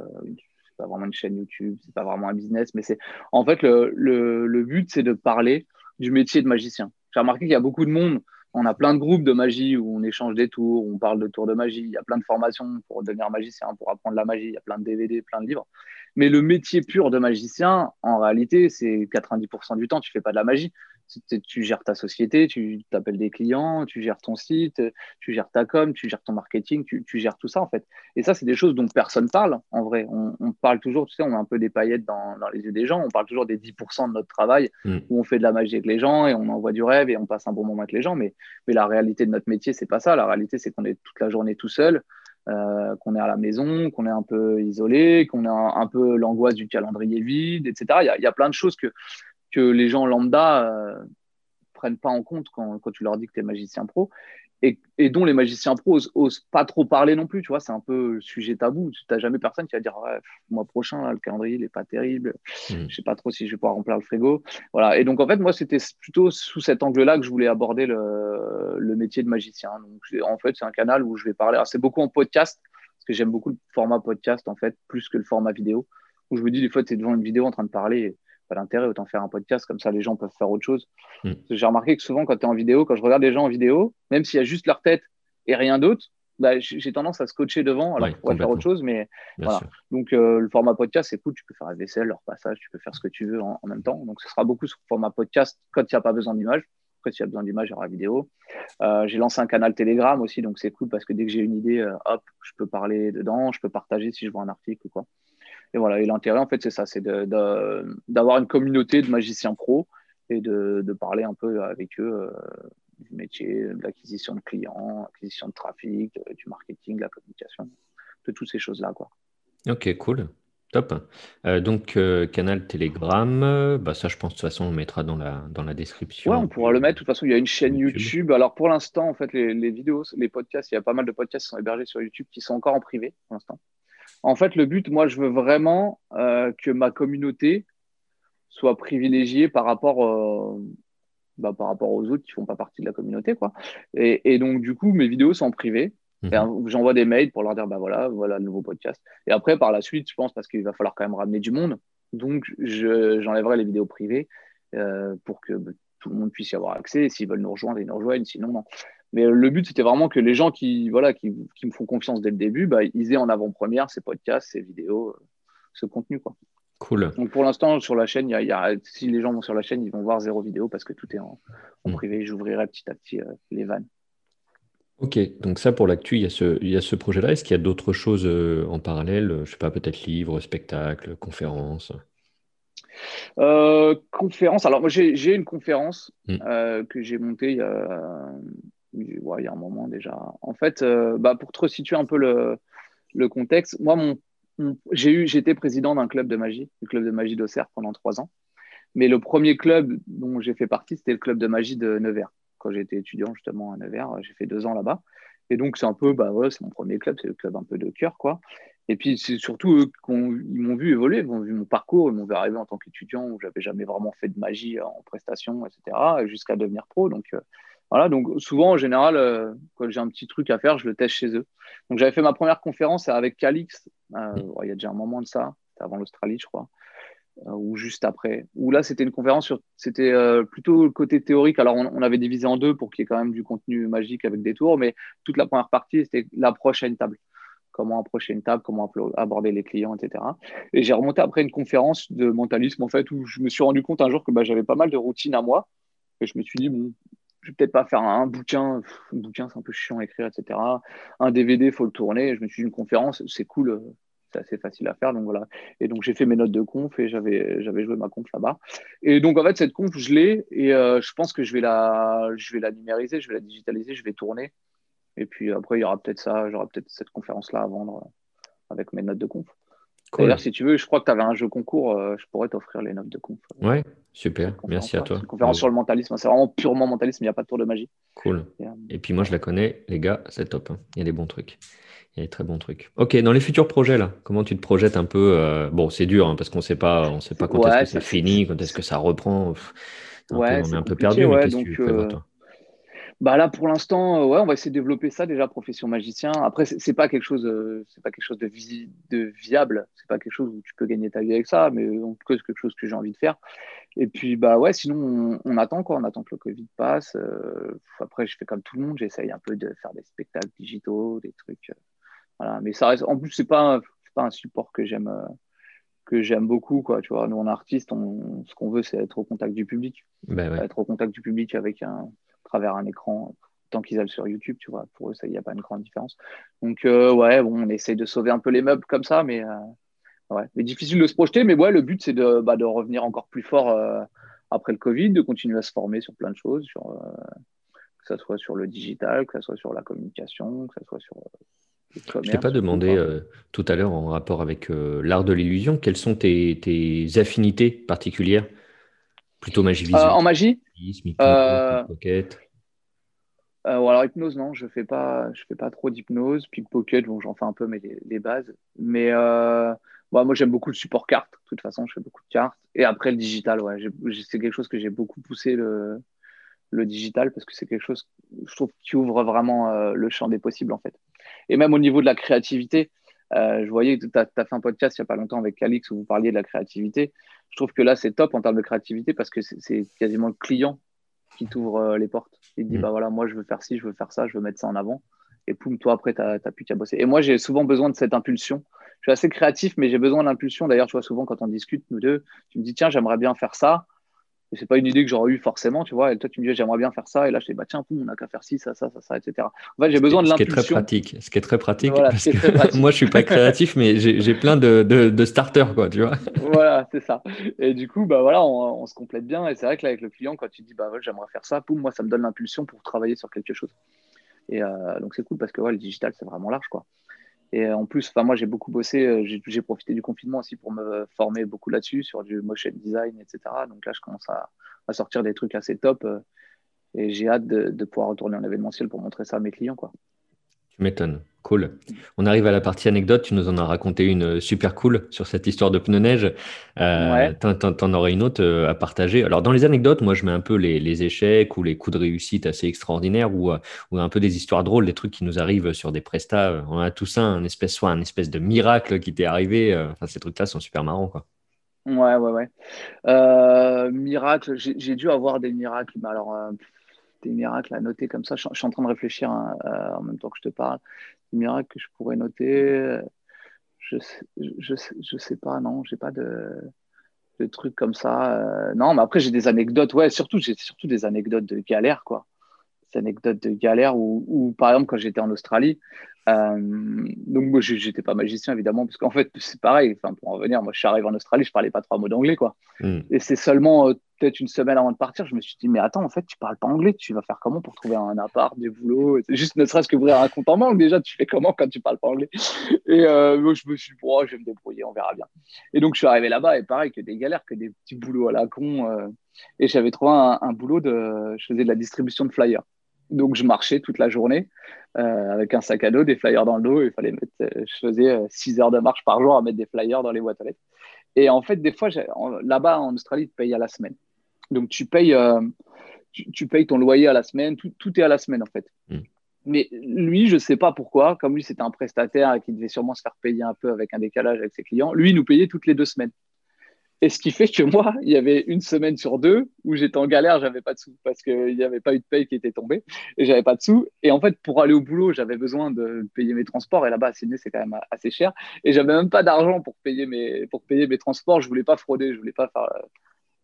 pas vraiment une chaîne YouTube? C'est pas vraiment un business, mais c'est en fait le, le, le but, c'est de parler du métier de magicien. J'ai remarqué qu'il y a beaucoup de monde. On a plein de groupes de magie où on échange des tours, on parle de tours de magie. Il y a plein de formations pour devenir magicien, pour apprendre la magie. Il y a plein de DVD, plein de livres. Mais le métier pur de magicien, en réalité, c'est 90% du temps, tu fais pas de la magie. Tu gères ta société, tu t'appelles des clients, tu gères ton site, tu gères ta com, tu gères ton marketing, tu, gères tout ça en fait. Et ça, c'est des choses dont personne parle en vrai. On, parle toujours, tu sais, on a un peu des paillettes dans, les yeux des gens. On parle toujours des 10% de notre travail mm. où on fait de la magie avec les gens et on envoie du rêve et on passe un bon moment avec les gens. Mais, mais la réalité de notre métier, c'est pas ça. La réalité, c'est qu'on est toute la journée tout seul. Euh, qu'on est à la maison, qu'on est un peu isolé, qu'on a un, peu l'angoisse du calendrier vide, etc. Il y a, plein de choses que, les gens lambda euh, prennent pas en compte quand, quand tu leur dis que tu es magicien pro et, dont les magiciens pros osent, pas trop parler non plus, tu vois, c'est un peu sujet tabou. Tu n'as jamais personne qui va dire, ouais, mois prochain, le calendrier, il n'est pas terrible, Je mmh. je sais pas trop si je vais pouvoir remplir le frigo. Voilà. Et donc, en fait, moi, c'était plutôt sous cet angle-là que je voulais aborder le, le métier de magicien. Donc, en fait, c'est un canal où je vais parler, c'est beaucoup en podcast, parce que j'aime beaucoup le format podcast, en fait, plus que le format vidéo, où je me dis, des fois, tu es devant une vidéo en train de parler, pas d'intérêt, autant faire un podcast, comme ça les gens peuvent faire autre chose. Mm. J'ai remarqué que souvent, quand tu es en vidéo, quand je regarde les gens en vidéo, même s'il y a juste leur tête et rien d'autre, bah, j'ai tendance à scotcher devant, alors ouais, faire autre chose, mais voilà. Donc, euh, le format podcast, c'est cool, tu peux faire la vaisselle, leur passage, tu peux faire ce que tu veux en, même temps. Donc, ce sera beaucoup sur le format podcast quand il n'y a pas besoin d'image. Après, s'il y a besoin d'image, il y aura vidéo. Euh, j'ai lancé un canal Telegram aussi, donc c'est cool parce que dès que j'ai une idée, euh, hop, je peux parler dedans, je peux partager si je vois un article ou quoi. Et voilà, et l'intérêt, en fait, c'est ça, c'est d'avoir une communauté de magiciens pros et de, parler un peu avec eux euh, du métier, de l'acquisition de clients, l'acquisition de trafic, euh, du marketing, de la communication, de toutes ces choses-là. Quoi. Ok, cool. Top. Euh, donc, canal Telegram, bah, ça, je pense, de toute façon, on mettra dans la, dans la description. Ouais, on pourra le mettre. De toute façon, il y a une chaîne YouTube. Alors, pour l'instant, en fait, les, les, vidéos, les podcasts, il y a pas mal de podcasts qui sont hébergés sur YouTube qui sont encore en privé pour l'instant. En fait, le but, moi, je veux vraiment euh, que ma communauté soit privilégiée par rapport, euh, bah, par rapport aux autres qui font pas partie de la communauté. Quoi. Et, donc, du coup, mes vidéos sont privées. Mhm. J'envoie des mails pour leur dire, bah voilà, voilà le nouveau podcast. Et après, par la suite, je pense, parce qu'il va falloir quand même ramener du monde, donc j'enlèverai les vidéos privées euh, pour que bah, tout le monde puisse y avoir accès. S'ils veulent nous rejoindre, ils nous rejoignent. Sinon, non. Mais euh, le but, c'était vraiment que les gens qui, voilà, qui, me font confiance dès le début, bah, ils aient en avant-première ces podcasts, ces vidéos, euh, ce contenu. Quoi. Cool. Donc pour l'instant, sur la chaîne, y a, si les gens vont sur la chaîne, ils vont voir zéro vidéo parce que tout est en, mm. privé. J'ouvrirai petit à petit euh, les vannes. Ok, donc ça pour l'actu, il y a ce, il ce projet-là. Est-ce qu'il y a d'autres choses en parallèle? Je ne sais pas, peut-être livres, spectacles, conférences conférence. Alors, moi, j'ai une conférence mm. que j'ai montée il y a il y a un moment déjà. En fait, euh, bah, pour te resituer un peu le, le contexte, moi, mon, j'ai eu, j'étais président d'un club de magie, du club de magie d'Auxerre pendant trois ans. Mais le premier club dont j'ai fait partie, c'était le club de magie de Nevers. Quand j'étais étudiant justement à Nevers, j'ai fait deux ans là-bas. Et donc, c'est un peu, bah ouais, c'est mon premier club, c'est le club un peu de cœur, quoi. Et puis, c'est surtout eux qui m'ont vu évoluer, ils m'ont vu mon parcours, ils m'ont vu arriver en tant qu'étudiant où j'avais jamais vraiment fait de magie en prestation, etc., jusqu'à devenir pro. Donc, euh, voilà, donc souvent, en général, euh, quand j'ai un petit truc à faire, je le teste chez eux. Donc j'avais fait ma première conférence avec Calix, euh, il y a déjà un moment de ça, c'était avant l'Australie, je crois, euh, ou juste après. Où là, c'était une conférence sur, c'était plutôt le côté théorique. Alors on, avait divisé en deux pour qu'il y ait quand même du contenu magique avec des tours, mais toute la première partie, c'était l'approche à une table comment approcher une table, comment aborder les clients, etc. Et j'ai remonté après une conférence de mentalisme, en fait, où je me suis rendu compte un jour que bah, j'avais pas mal de routines à moi. Et je me suis dit, bon, je vais peut-être pas faire un, bouquin. Un bouquin, c'est un peu chiant à écrire, etc. Un DVD, faut le tourner. Je me suis dit, une conférence, c'est cool, c'est assez facile à faire. Donc voilà. Et donc, j'ai fait mes notes de conf et j'avais, j'avais joué ma conf là-bas. Et donc, en fait, cette conf, je l'ai et euh, je pense que je vais, la, je vais la numériser, je vais la digitaliser, je vais tourner. Et puis après, il y aura peut-être ça, j'aurai peut-être cette conférence-là à vendre avec mes notes de conf. D'ailleurs, si tu veux, je crois que tu avais un jeu concours, euh, je pourrais t'offrir les notes de conf. Ouais, super, merci à toi. Une conférence sur le mentalisme, c'est vraiment purement mentalisme, il n'y a pas de tour de magie. Cool. Euh, Et, puis moi, je la connais, les gars, c'est top. Hein. Il y a des bons trucs. Il y a des très bons trucs. Ok, dans les futurs projets, là, comment tu te projettes un peu euh, Bon, c'est dur, hein, parce qu'on ne sait pas, on sait pas quand est-ce que c'est fini, quand est-ce que ça reprend. ouais, on est un peu perdu, mais qu'est-ce que tu prévois, toi? Bah là, pour l'instant, euh, ouais, on va essayer de développer ça déjà, profession magicien. Après, c'est pas quelque chose, euh, c'est pas quelque chose de, vi de viable. C'est pas quelque chose où tu peux gagner ta vie avec ça, mais en tout cas, c'est quelque chose que j'ai envie de faire. Et puis, bah ouais, sinon, on, attend quoi. On attend que le Covid passe. Euh, après, je fais comme tout le monde. J'essaye un peu de faire des spectacles digitaux, des trucs. voilà. Mais ça reste. En plus, c'est pas, pas un support que j'aime que j'aime beaucoup quoi tu vois nous on artiste on, ce qu'on veut c'est être au contact du public ben être au contact du public avec un travers un écran tant qu'ils aillent sur YouTube, tu vois. Pour eux, il n'y a pas une grande différence. Donc, euh, ouais, bon, on essaye de sauver un peu les meubles comme ça, mais euh, ouais, mais difficile de se projeter. Mais ouais, le but, c'est de, bah, de revenir encore plus fort euh, après le Covid, de continuer à se former sur plein de choses, sur, que ce soit sur le digital, que ce soit sur la communication, que ce soit sur. Je t'ai pas demandé tout à l'heure en rapport avec l'art de l'illusion, quelles sont tes, tes affinités particulières? Plutôt magie visuelle. en magie? euh, Euh, alors hypnose non, je fais pas, je fais pas trop d'hypnose. Pickpocket, bon, j'en fais un peu mais les, bases. Mais euh, moi j'aime beaucoup le support carte. De toute façon, je fais beaucoup de cartes. Et après le digital, ouais, c'est quelque chose que j'ai beaucoup poussé le, le digital parce que c'est quelque chose, je trouve, qui ouvre vraiment le champ des possibles en fait. Et même au niveau de la créativité, je voyais que tu as, fait un podcast il n'y a pas longtemps avec Alix où vous parliez de la créativité je trouve que là, c'est top en termes de créativité parce que c'est quasiment le client qui t'ouvre euh, les portes. Il te dit, mm. bah voilà, moi, je veux faire ci, je veux faire ça, je veux mettre ça en avant. Et poum, toi, après, tu n'as plus qu'à bosser. Et moi, j'ai souvent besoin de cette impulsion. Je suis assez créatif, mais j'ai besoin d'impulsion. D'ailleurs, tu vois, souvent, quand on discute, nous deux, tu me dis, tiens, j'aimerais bien faire ça c'est pas une idée que j'aurais eu forcément, tu vois. Et toi, tu me dis, j'aimerais bien faire ça. Et là, je dis, bah tiens, on n'a qu'à faire ci, ça, ça, ça, ça, etc. En fait, j'ai besoin de l'impulsion. Ce qui est très pratique. Ce qui est très pratique. parce que moi, je suis pas créatif, mais j'ai plein de, de, starters, quoi, tu vois. voilà, c'est ça. Et du coup, bah voilà, on, se complète bien. Et c'est vrai que là, avec le client, quand tu dis, bah j'aimerais faire ça, poum, moi, ça me donne l'impulsion pour travailler sur quelque chose. Et euh, donc, c'est cool parce que ouais, le digital, c'est vraiment large, quoi. Et en plus, enfin, moi, j'ai beaucoup bossé, euh, j'ai profité du confinement aussi pour me former beaucoup là-dessus, sur du motion design, etc. Donc là, je commence à, sortir des trucs assez top. Euh, et j'ai hâte de, pouvoir retourner en événementiel pour montrer ça à mes clients. Quoi. Tu m'étonnes. Cool. On arrive à la partie anecdote. Tu nous en as raconté une super cool sur cette histoire de pneus neige. Euh, T'en aurais une autre euh, à partager. Alors, dans les anecdotes, moi, je mets un peu les, échecs ou les coups de réussite assez extraordinaires ou, euh, ou, un peu des histoires drôles, des trucs qui nous arrivent sur des prestats. On a tout ça, un espèce, soit un espèce de miracle qui t'est arrivé. Enfin, ces trucs-là sont super marrants. Quoi. Ouais, ouais, ouais. Euh, miracle, j'ai dû avoir des miracles, mais alors euh, des miracles à noter comme ça. Je, suis en train de réfléchir hein, euh, en même temps que je te parle. Des miracles que je pourrais noter. Je, je, je sais pas, non, j'ai pas de, de trucs comme ça. non, mais après j'ai des anecdotes. Ouais, surtout j'ai surtout des anecdotes de galère, quoi. Des anecdotes de galère où, par exemple quand j'étais en Australie, euh, donc moi j'étais pas magicien évidemment parce qu'en fait c'est pareil. Enfin pour en venir moi je suis arrivé en Australie je parlais pas trois mots d'anglais quoi. Hmm. et c'est seulement euh, peut-être une semaine avant de partir je me suis dit mais attends en fait tu parles pas anglais tu vas faire comment pour trouver un appart du boulot juste ne serait-ce que ouvrir un compte en banque déjà tu fais comment quand tu parles pas anglais? Et euh, moi, je me suis dit bon, je vais me débrouiller on verra bien. Et donc je suis arrivé là-bas et pareil que des galères que des petits boulots à la con et j'avais trouvé un, un boulot de je faisais de la distribution de flyers donc, je marchais toute la journée euh, avec un sac à dos, des flyers dans le dos. Il fallait mettre, euh, je faisais 6 euh, heures de marche par jour à mettre des flyers dans les boîtes aux lettres. Et en fait, des fois, là-bas en Australie, tu payes à la semaine. Donc, tu payes, tu, payes ton loyer à la semaine. Tout, tout est à la semaine, en fait. Hmm. Mais lui, je ne sais pas pourquoi, comme lui, c'était un prestataire et qui devait sûrement se faire payer un peu avec un décalage avec ses clients, lui, il nous payait toutes les deux semaines. Et ce qui fait que moi, il y avait une semaine sur deux où j'étais en galère, j'avais pas de sous parce qu'il n'y avait pas eu de paye qui était tombée et j'avais pas de sous. Et en fait, pour aller au boulot, j'avais besoin de payer mes transports et là-bas à Sydney, c'est quand même assez cher. Et j'avais même pas d'argent pour payer mes pour payer mes transports. Je voulais pas frauder, je voulais pas faire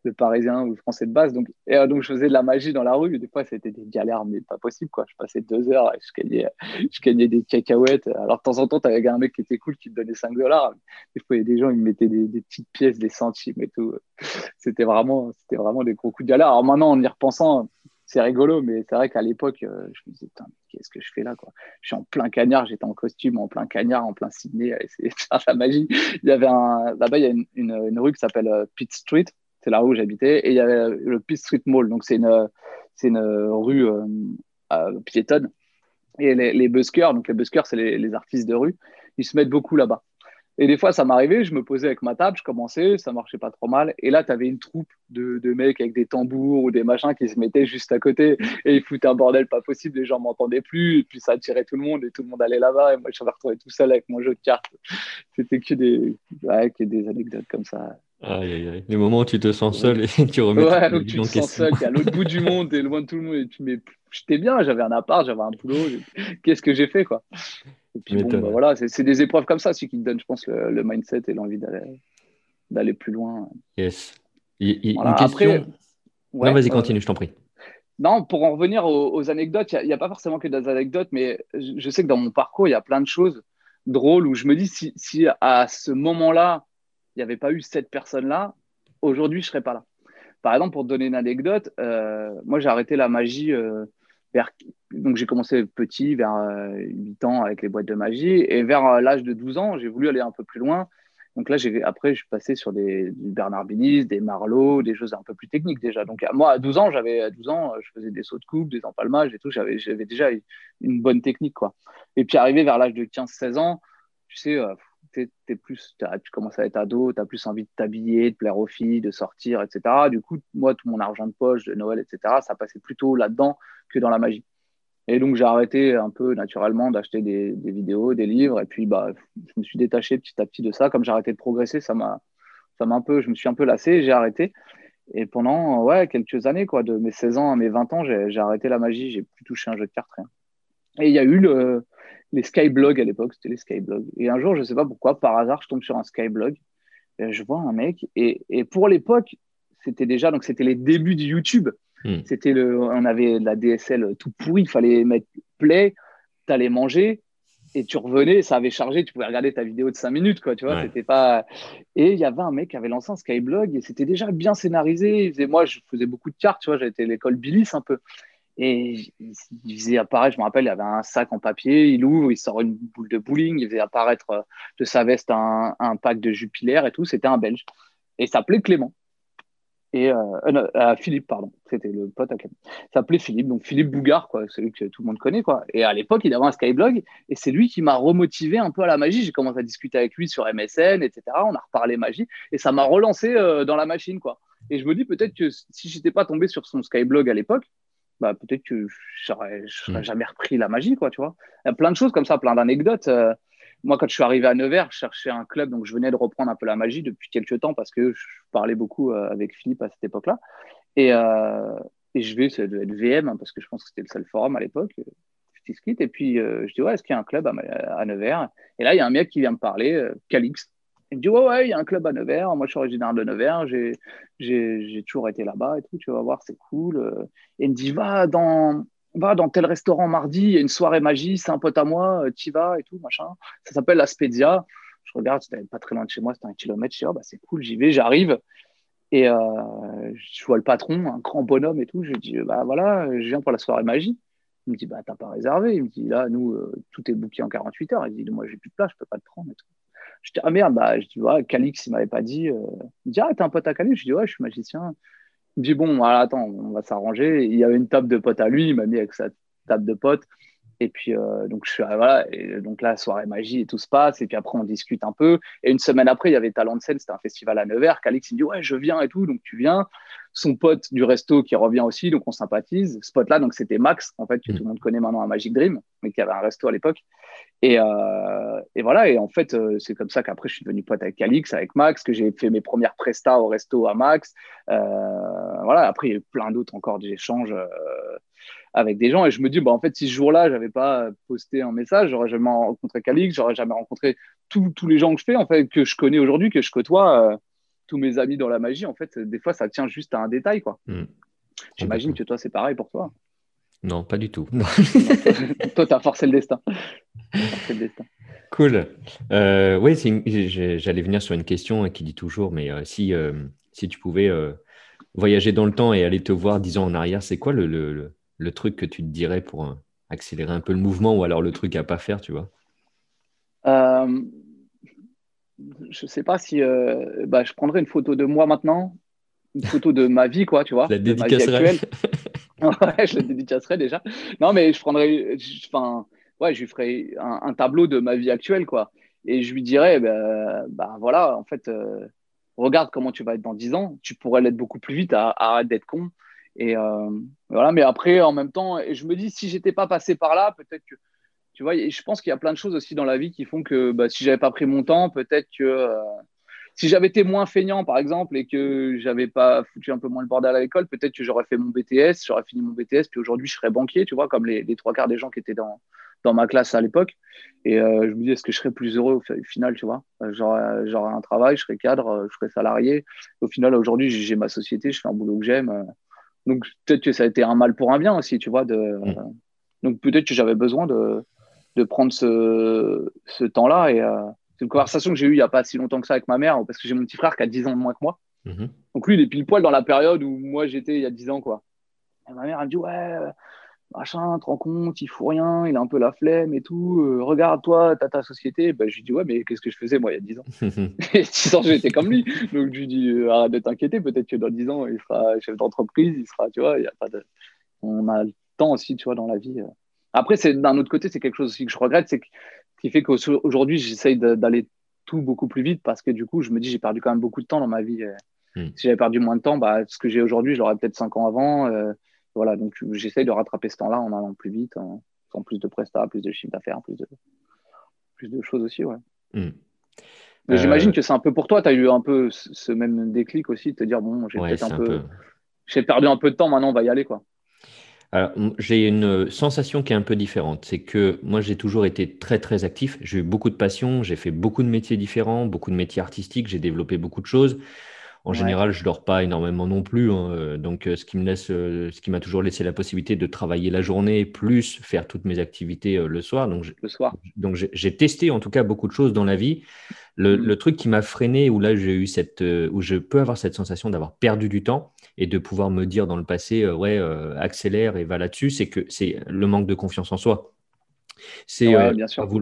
le parisien ou le français de base. Donc, et, euh, donc, je faisais de la magie dans la rue. Des fois, c'était des galères, mais pas possible. Quoi. Je passais deux heures et je gagnais, je gagnais des cacahuètes. Alors, de temps en temps, tu avais un mec qui était cool qui te donnait 5 dollars. Des fois, il y a des gens, ils me mettaient des, petites pièces, des centimes et tout. C'était vraiment, vraiment des gros coups de galère. Alors, maintenant, en y repensant, c'est rigolo, mais c'est vrai qu'à l'époque, euh, je me disais, qu'est-ce que je fais là quoi? Je suis en plein cagnard, j'étais en costume, en plein cagnard, en plein Sydney, c'est la magie. Il y avait là-bas, il y a une, une, rue qui s'appelle euh, Pitt Street, c'est là où j'habitais, et il y avait le Pitt Street Mall, donc c'est une, rue euh, piétonne. Et les, buskers, donc les buskers, c'est les, artistes de rue, ils se mettent beaucoup là-bas. Et des fois, ça m'arrivait, je me posais avec ma table, je commençais, ça marchait pas trop mal. Et là, tu avais une troupe de, de, mecs avec des tambours ou des machins qui se mettaient juste à côté et ils foutaient un bordel pas possible, les gens m'entendaient plus, et puis ça attirait tout le monde et tout le monde allait là-bas. Et moi, je me retrouvais tout seul avec mon jeu de cartes. C'était que des, que des anecdotes comme ça. Aïe, aïe, aïe. Les moments où tu te sens seul et tu remets ouais, où tu te sens seul, tu es à l'autre bout du monde, tu es loin de tout le monde et tu mets j'étais bien, j'avais un appart, j'avais un boulot. Qu'est-ce que j'ai fait, quoi? Et puis bon, bah, voilà, c'est des épreuves comme ça, qui te donnent, je pense, le, mindset et l'envie d'aller plus loin. Yes. une question... non, vas-y, continue, je t'en prie. Non, pour en revenir aux, anecdotes, il n'y a, pas forcément que des anecdotes, mais je sais que dans mon parcours, il y a plein de choses drôles où je me dis si, si à ce moment-là, il n'y avait pas eu cette personne-là, aujourd'hui, je ne serais pas là. Par exemple, pour te donner une anecdote, euh, moi, j'ai arrêté la magie euh, donc j'ai commencé petit, vers 8 euh, ans avec les boîtes de magie, et vers euh, l'âge de 12 ans, j'ai voulu aller un peu plus loin. Donc là, après, je suis passé sur des, Bernard Binis, des Marlowe, des choses un peu plus techniques déjà. Donc moi, à 12 ans, j'avais 12 ans, je faisais des sauts de coupe, des empalmages et tout. J'avais, j'avais déjà une bonne technique, quoi. Et puis arrivé vers l'âge de 15-16 ans, tu sais, plus, tu commences à être ado, tu as plus envie de t'habiller, de plaire aux filles, de sortir, etc. Du coup, moi, tout mon argent de poche, de Noël, etc., ça passait plutôt là-dedans que dans la magie. Et donc, j'ai arrêté un peu naturellement d'acheter des, vidéos, des livres. Et puis, bah, je me suis détaché petit à petit de ça. Comme j'ai arrêté de progresser, ça m'a un peu, je me suis un peu lassé, j'ai arrêté. Et pendant ouais, quelques années, quoi, de mes 16 ans à mes 20 ans, j'ai, arrêté la magie, j'ai plus touché un jeu de cartes, rien. Et il y a eu le, les skyblogs à l'époque, c'était les skyblogs. Et un jour, je ne sais pas pourquoi, par hasard, je tombe sur un skyblog. Et je vois un mec. Et, et pour l'époque, c'était déjà, donc c'était les débuts du YouTube. Hmm. C'était le, on avait la DSL tout pourri, il fallait mettre play, tu allais manger et tu revenais, ça avait chargé, tu pouvais regarder ta vidéo de 5 minutes, quoi, tu vois, c'était pas. Et il y avait un mec qui avait lancé un Skyblog et c'était déjà bien scénarisé. Il faisait, moi, je faisais beaucoup de cartes, tu vois, j'étais l'école Billis un peu. Et il faisait apparaître, je me rappelle, il avait un sac en papier, il ouvre, il sort une boule de bowling, il faisait apparaître euh, de sa veste un, pack de Jupiler et tout, c'était un Belge. Et il s'appelait Clément. Et euh, euh Philippe, pardon, c'était le pote à Clément. Il s'appelait Philippe, donc Philippe Bougard, quoi, celui que tout le monde connaît, quoi. Et à l'époque, il avait un Skyblog, et c'est lui qui m'a remotivé un peu à la magie. J'ai commencé à discuter avec lui sur MSN, etc. On a reparlé magie, et ça m'a relancé dans la machine, quoi. Et je me dis peut-être que si j'étais pas tombé sur son Skyblog à l'époque, bah, peut-être que je n'aurais mm. jamais repris la magie, quoi, tu vois. Il y a plein de choses comme ça, plein d'anecdotes. Euh. moi, quand je suis arrivé à Nevers, je cherchais un club, donc je venais de reprendre un peu la magie depuis quelques temps parce que je parlais beaucoup euh, avec Philippe à cette époque-là. Et, euh, et, je vais, ça devait être VM, hein, parce que je pense que c'était le seul forum à l'époque. Je discute, et puis je dis, ouais, est-ce qu'il y a un club à, à, Nevers? Et là, il y a un mec qui vient me parler, Calix, il me dit ouais ouais il y a un club à Nevers. Moi je suis originaire de Nevers. J'ai toujours été là-bas et tout. Tu vas voir c'est cool. Il me dit va dans va dans tel restaurant mardi. Il y a une soirée magie. C'est un pote à moi. Tu vas et tout machin. Ça s'appelle la Spedia. Je regarde c'était pas très loin de chez moi. C'était un kilomètre. Je dis oh, bah c'est cool j'y vais j'arrive. Et euh, je vois le patron un grand bonhomme et tout. Je dis bah voilà je viens pour la soirée magie. Il me dit bah t'as pas réservé. Il me dit là nous euh, tout est booké en 48 heures. Il dit moi j'ai plus de place je peux pas te prendre et tout je dis, ah merde, bah, je dis, Calix, il m'avait pas dit. Euh... Il me dit, ah, t'es un pote à Calix? Je dis, ouais, je suis magicien. Il me dit, bon, attends, on va s'arranger. Il y avait une table de potes à lui, il m'a mis avec sa table de potes. Et puis, euh, donc, je suis, voilà, et donc là, soirée magie et tout se passe. Et puis après, on discute un peu. Et une semaine après, il y avait Talent de scène, c'était un festival à Nevers. Calix, il me dit, ouais, je viens et tout. Donc, tu viens. Son pote du resto qui revient aussi, donc on sympathise. Ce pote-là, donc c'était Max, en fait, que mmh. tout le monde connaît maintenant à Magic Dream, mais qui avait un resto à l'époque. Et, euh, et, voilà, et en fait, euh, c'est comme ça qu'après, je suis devenu pote avec Calix, avec Max, que j'ai fait mes premières prestats au resto à Max. Euh, voilà, après, il y a eu plein d'autres encore d'échanges euh, avec des gens. Et je me dis, bah, en fait, si ce jour-là, j'avais pas posté un message, j'aurais jamais rencontré Calix, j'aurais jamais rencontré tous les gens que je fais, en fait, que je connais aujourd'hui, que je côtoie tous mes amis dans la magie, en fait, des fois, ça tient juste à un détail, quoi. Mm. J'imagine que toi, c'est pareil pour toi. Non, pas du tout. toi, tu as forcé le destin. Cool. Euh, oui, j'allais venir sur une question qui dit toujours, mais euh, si, euh, si tu pouvais voyager dans le temps et aller te voir dix ans en arrière, c'est quoi le, le, le, truc que tu te dirais pour accélérer un peu le mouvement ou alors le truc à pas faire, tu vois? Je sais pas si bah, je prendrais une photo de moi maintenant, une photo de ma vie, quoi, tu vois. La dédicacerais. ouais, je la dédicacerais déjà. Non, mais je prendrais, enfin, ouais, je lui ferais un, tableau de ma vie actuelle, quoi. Et je lui dirais, ben bah, voilà, en fait, euh, regarde comment tu vas être dans 10 ans. Tu pourrais l'être beaucoup plus vite, arrête d'être con. Et euh, voilà, mais après, en même temps, je me dis, si j'étais pas passé par là, peut-être que, tu vois, je pense qu'il y a plein de choses aussi dans la vie qui font que bah, si j'avais pas pris mon temps, peut-être que euh, si j'avais été moins feignant, par exemple, et que j'avais pas foutu un peu moins le bordel à l'école, peut-être que j'aurais fait mon BTS, j'aurais fini mon BTS, puis aujourd'hui, je serais banquier, tu vois, comme les, les trois quarts des gens qui étaient dans, dans ma classe à l'époque. Et euh, je me dis, est-ce que je serais plus heureux au final, tu vois? Euh, J'aurais un travail, je serais cadre, je serais salarié. Au final, aujourd'hui, j'ai ma société, je fais un boulot que j'aime. Donc, peut-être que ça a été un mal pour un bien aussi, tu vois. De, mm. Donc, peut-être que j'avais besoin de, de prendre ce, ce temps-là. Et c'est une conversation que j'ai eue il n'y a pas si longtemps que ça avec ma mère, parce que j'ai mon petit frère qui a 10 ans de moins que moi. Mm-hmm. Donc, lui, il est pile poil dans la période où moi, j'étais il y a 10 ans, quoi. Et ma mère, elle me dit, ouais machin, te rends compte, il fout rien, il a un peu la flemme et tout. Euh, regarde, toi, t'as ta société. Ben, je lui dis, ouais, mais qu'est-ce que je faisais moi il y a 10 ans? Et 10 ans, j'étais comme lui. Donc, je lui dis, euh, arrête de t'inquiéter, peut-être que dans 10 ans, il sera chef d'entreprise, il sera, tu vois, il y a pas de. On a le temps aussi, tu vois, dans la vie. Euh. Après, c'est d'un autre côté, c'est quelque chose aussi que je regrette, c'est qui fait qu'aujourd'hui, j'essaye d'aller tout beaucoup plus vite parce que du coup, je me dis, j'ai perdu quand même beaucoup de temps dans ma vie. Hmm. Si j'avais perdu moins de temps, bah, ce que j'ai aujourd'hui, je l'aurais peut-être 5 ans avant voilà, donc j'essaye de rattraper ce temps-là en allant plus vite, en faisant plus de prestats, plus de chiffre d'affaires, plus de, plus de choses aussi, ouais. Mais j'imagine euh, que c'est un peu pour toi, tu as eu un peu ce même déclic aussi, de te dire, bon, j'ai peut-être un, peu, J'ai perdu un peu de temps, maintenant on va y aller, quoi. J'ai une sensation qui est un peu différente. C'est que moi, j'ai toujours été très, très actif. J'ai eu beaucoup de passion. J'ai fait beaucoup de métiers différents, beaucoup de métiers artistiques. J'ai développé beaucoup de choses. En général, je dors pas énormément non plus. Hein, euh, donc, euh, ce qui me laisse, euh, ce qui m'a toujours laissé la possibilité de travailler la journée plus faire toutes mes activités le soir. Donc, le soir. Donc, j'ai testé en tout cas beaucoup de choses dans la vie. Le, mmh. truc qui m'a freiné, où là j'ai eu cette, où je peux avoir cette sensation d'avoir perdu du temps et de pouvoir me dire dans le passé, ouais, accélère et va là-dessus, c'est que c'est le manque de confiance en soi. C'est euh,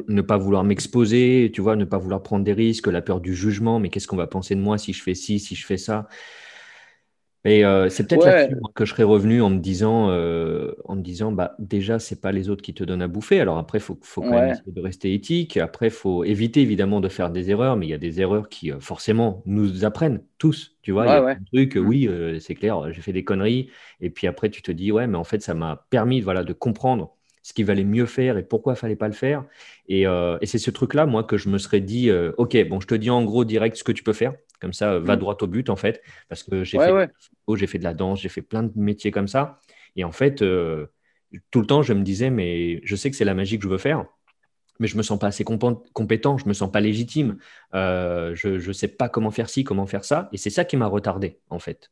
ne pas vouloir m'exposer, tu vois, ne pas vouloir prendre des risques, la peur du jugement, mais qu'est-ce qu'on va penser de moi si je fais ci, si je fais ça? Et euh, c'est peut-être là que je serais revenu en me disant, euh, en me disant, bah déjà c'est pas les autres qui te donnent à bouffer. Alors après, faut, faut quand même essayer de rester éthique. Après, il faut éviter évidemment de faire des erreurs, mais il y a des erreurs qui forcément nous apprennent tous. Tu vois, il y a un truc, mmh. oui, c'est clair, j'ai fait des conneries. Et puis après, tu te dis, ouais, mais en fait, ça m'a permis, voilà, de comprendre ce qu'il valait mieux faire et pourquoi il fallait pas le faire. Euh, et, c'est ce truc-là, moi, que je me serais dit, euh, OK, bon, je te dis en gros direct ce que tu peux faire. Comme ça, va mm. droit au but, en fait. Parce que j'ai fait, j'ai fait de la danse, j'ai fait plein de métiers comme ça. Et en fait, euh, tout le temps, je me disais, mais je sais que c'est la magie que je veux faire. Mais je me sens pas assez compétent, je me sens pas légitime, je ne sais pas comment faire ci, comment faire ça, et c'est ça qui m'a retardé en fait.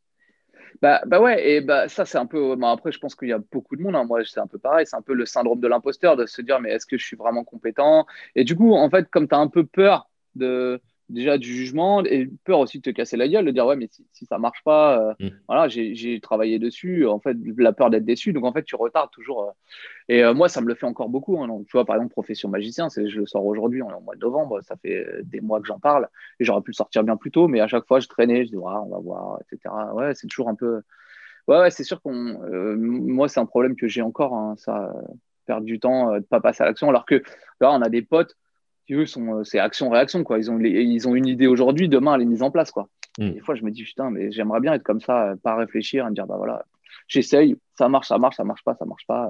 Bah, bah ouais, et bah ça c'est un peu. Bah, après, je pense qu'il y a beaucoup de monde. Hein. Moi, c'est un peu pareil. C'est un peu le syndrome de l'imposteur de se dire mais est-ce que je suis vraiment compétent? Et du coup, en fait, comme tu as un peu peur de, déjà du jugement et peur aussi de te casser la gueule, de dire ouais mais si, si ça marche pas, euh, mm. voilà j'ai travaillé dessus, en fait la peur d'être déçu, donc en fait tu retardes toujours. Euh. et euh, moi ça me le fait encore beaucoup. Hein. tu vois par exemple profession magicien, je le sors aujourd'hui en, mois de novembre, ça fait des mois que j'en parle et j'aurais pu le sortir bien plus tôt, mais à chaque fois je traînais, je dis ouais, on va voir, etc. Ouais c'est toujours un peu, ouais, ouais c'est sûr qu'on, moi c'est un problème que j'ai encore, hein, ça perdre du temps, de pas passer à l'action, alors que là on a des potes eux, sont, euh, c'est action-réaction, quoi. Ils ont, ils ont une idée aujourd'hui, demain, elle est mise en place, quoi. Mm. Des fois, je me dis, putain, mais j'aimerais bien être comme ça, pas réfléchir, me dire, bah voilà, j'essaye, ça marche, ça marche, ça marche pas, ça marche pas.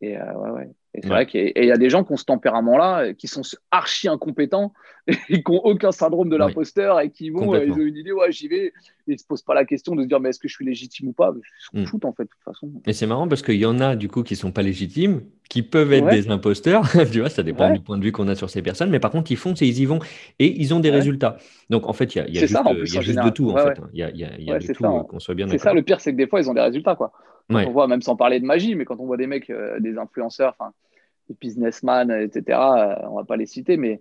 Et euh, ouais, ouais. Et c'est vrai qu'il y a des gens qui ont ce tempérament-là, qui sont archi incompétents et qui n'ont aucun syndrome de l'imposteur et qui vont, ils ont une idée, ouais, j'y vais. Ils ne se posent pas la question de se dire, mais est-ce que je suis légitime ou pas? Ils s'en mm. en fait, de toute façon. Et c'est marrant parce qu'il y en a, du coup, qui ne sont pas légitimes, qui peuvent être des imposteurs. tu vois, ça dépend du point de vue qu'on a sur ces personnes. Mais par contre, ils et ils y vont et ils ont des résultats. Donc, en fait, il y a, y a juste, y a juste de tout, en fait. Il y a, y a de tout, qu'on soit bien C'est ça, le pire, c'est que des fois, ils ont des résultats, quoi. on voit, même sans parler de magie, mais quand on voit des mecs, euh, des influenceurs, enfin, des businessmen, etc., euh, on va pas les citer, mais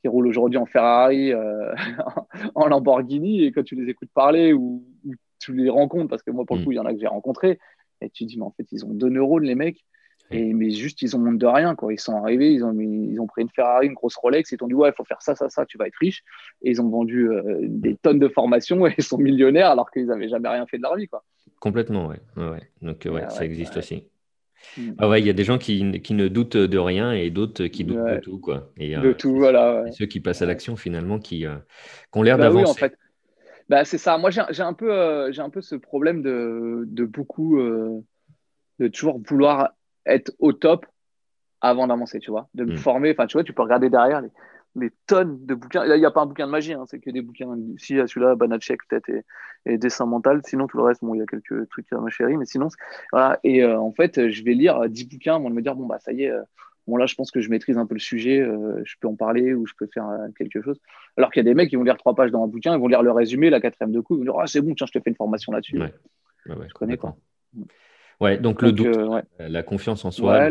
qui roulent aujourd'hui en Ferrari, euh, en Lamborghini, et quand tu les écoutes parler ou, tu les rencontres, parce que moi, pour le mm. coup, il y en a que j'ai rencontrés, et tu dis, mais en fait, ils ont deux neurones, les mecs, et, mais juste, ils ont honte de rien. Quoi. Ils sont arrivés, ils ont, ils ont pris une Ferrari, une grosse Rolex, et ils ont dit, ouais, il faut faire ça, ça, ça, tu vas être riche. Et ils ont vendu euh, des tonnes de formations et ils sont millionnaires alors qu'ils n'avaient jamais rien fait de leur vie. Quoi. Complètement, ouais. ouais, Donc, ouais, ça existe aussi. Mm. Ah ouais, il y a des gens qui, qui, ne doutent de rien et d'autres qui doutent de tout. Quoi. Et, de euh, tout, voilà. ceux qui passent à l'action, finalement, qui, euh, qui ont l'air bah d'avancer. Oui, en fait. Bah, c'est ça. Moi, j'ai un, peu, euh, j'ai un peu ce problème de, de beaucoup, de toujours vouloir être au top avant d'avancer, tu vois, de me mm. former. Enfin, tu vois, tu peux regarder derrière les, des tonnes de bouquins. Il n'y a pas un bouquin de magie, hein, c'est que des bouquins. Si, celui-là, Banachek peut-être et, dessin mental. Sinon, tout le reste, bon, il y a quelques trucs à ma chérie, mais sinon, voilà. Et euh, en fait, je vais lire 10 bouquins avant de me dire, bon, bah, ça y est, euh, bon, là, je pense que je maîtrise un peu le sujet, euh, je peux en parler ou je peux faire quelque chose. Alors qu'il y a des mecs qui vont lire trois pages dans un bouquin, ils vont lire le résumé, la quatrième de coup, ils vont dire, ah, c'est bon, tiens, je te fais une formation là-dessus. Ouais. je connais quoi. Ouais, donc, le doute, la confiance en soi,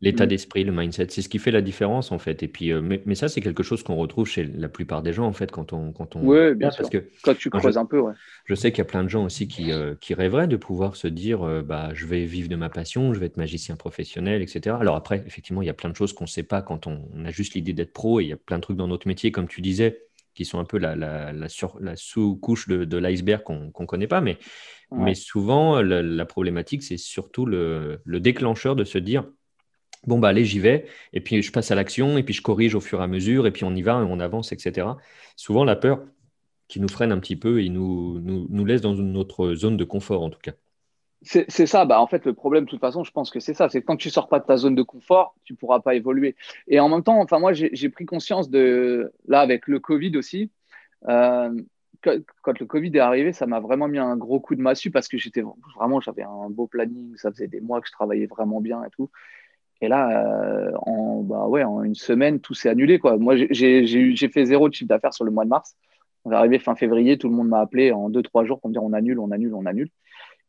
L'état mm. d'esprit, le mindset, c'est ce qui fait la différence en fait. Et puis, euh, mais, ça, c'est quelque chose qu'on retrouve chez la plupart des gens en fait quand on, quand on. Oui, bien sûr. que quand tu creuses un peu, ouais. Je sais qu'il y a plein de gens aussi qui, euh, qui rêveraient de pouvoir se dire, euh, bah, je vais vivre de ma passion, je vais être magicien professionnel, etc. Alors après, effectivement, il y a plein de choses qu'on ne sait pas quand on, a juste l'idée d'être pro. Et il y a plein de trucs dans notre métier, comme tu disais, qui sont un peu la, la, la, la sous-couche de, de l'iceberg qu'on ne connaît pas. Mais, mais souvent, la, problématique, c'est surtout le, le déclencheur de se dire bon, bah allez, j'y vais, et puis je passe à l'action, et puis je corrige au fur et à mesure, et puis on y va, et on avance, etc. Souvent, la peur qui nous freine un petit peu et nous, nous, laisse dans une autre zone de confort, en tout cas. C'est ça, bah en fait le problème de toute façon, je pense que c'est ça, c'est que quand tu sors pas de ta zone de confort, tu pourras pas évoluer. Et en même temps, enfin moi j'ai pris conscience de là avec le Covid aussi, euh, quand, le Covid est arrivé, ça m'a vraiment mis un gros coup de massue parce que j'étais vraiment, j'avais un beau planning, ça faisait des mois que je travaillais vraiment bien et tout. Et là, euh, en, bah en une semaine, tout s'est annulé. Quoi. Moi, j'ai fait zéro de chiffre d'affaires sur le mois de mars. On est arrivé fin février, tout le monde m'a appelé en deux, trois jours pour me dire on annule, on annule, on annule.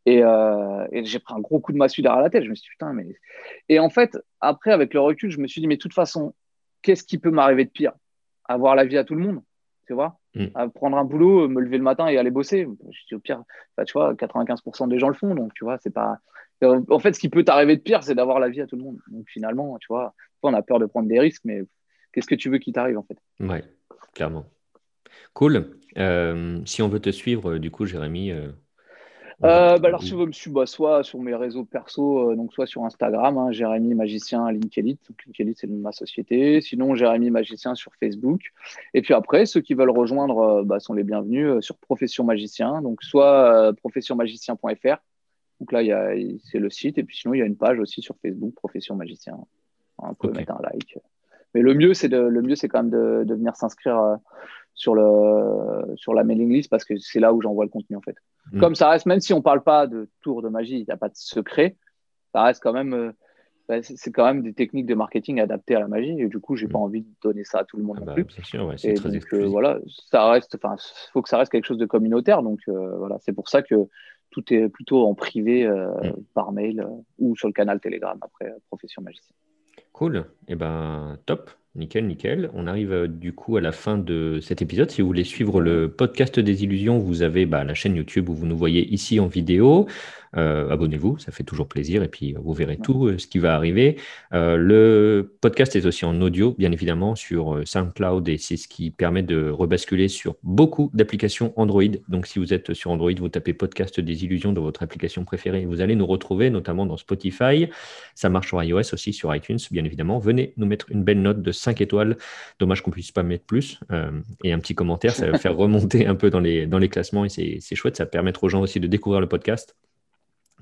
Et, euh, et j'ai pris un gros coup de massue derrière la tête. Je me suis dit, putain, mais. Et en fait, après, avec le recul, je me suis dit, mais de toute façon, qu'est-ce qui peut m'arriver de pire? Avoir la vie à tout le monde, tu vois mm. Prendre un boulot, me lever le matin et aller bosser. Je dis, au pire, bah, tu vois, 95% des gens le font, donc tu vois, c'est pas en fait, ce qui peut t'arriver de pire, c'est d'avoir la vie à tout le monde. Donc finalement, tu vois, on a peur de prendre des risques, mais qu'est-ce que tu veux qu'il t'arrive en fait? Ouais, clairement. Cool. Euh, si on veut te suivre, du coup, Jérémy. Euh, euh, bah alors, si vous me suivre, bah, soit sur mes réseaux perso, donc soit sur Instagram, hein, Jérémy Magicien LinkedIn. Donc, LinkedIn, c'est ma société. Sinon, Jérémy Magicien sur Facebook. Et puis après, ceux qui veulent rejoindre bah, sont les bienvenus sur Profession Magicien. Donc, soit professionmagicien.fr donc là, c'est le site. Et puis sinon, il y a une page aussi sur Facebook, Profession Magicien. On peut mettre un like. Mais le mieux, c'est le mieux, c'est quand même de, venir s'inscrire euh, sur le sur la mailing list parce que c'est là où j'envoie le contenu en fait. Mm. Comme ça reste, même si on parle pas de tour de magie, il n'y a pas de secret, ça reste quand même. Euh, bah, c'est quand même des techniques de marketing adaptées à la magie et du coup j'ai n'ai pas envie de donner ça à tout le monde ah non bah, plus. C'est sûr, ouais, c'est très donc, euh, voilà, ça reste, enfin, faut que ça reste quelque chose de communautaire donc voilà, c'est pour ça que tout est plutôt en privé euh, mm. par mail euh, ou sur le canal Telegram après euh, Profession Magicien. Cool, et eh ben top. Nickel, nickel. On arrive euh, du coup à la fin de cet épisode. Si vous voulez suivre le podcast des illusions, vous avez bah, la chaîne YouTube où vous nous voyez ici en vidéo. Euh, abonnez-vous, ça fait toujours plaisir et puis vous verrez tout euh, ce qui va arriver. le podcast est aussi en audio, bien évidemment, sur SoundCloud et c'est ce qui permet de rebasculer sur beaucoup d'applications Android. Donc si vous êtes sur Android, vous tapez podcast des illusions dans votre application préférée. Vous allez nous retrouver notamment dans Spotify. Ça marche sur iOS aussi, sur iTunes, bien évidemment. Venez nous mettre une belle note de 5 étoiles. Dommage qu'on puisse pas mettre plus. Euh, et un petit commentaire, ça va faire remonter un peu dans les, dans les classements et c'est chouette. Ça va permettre aux gens aussi de découvrir le podcast.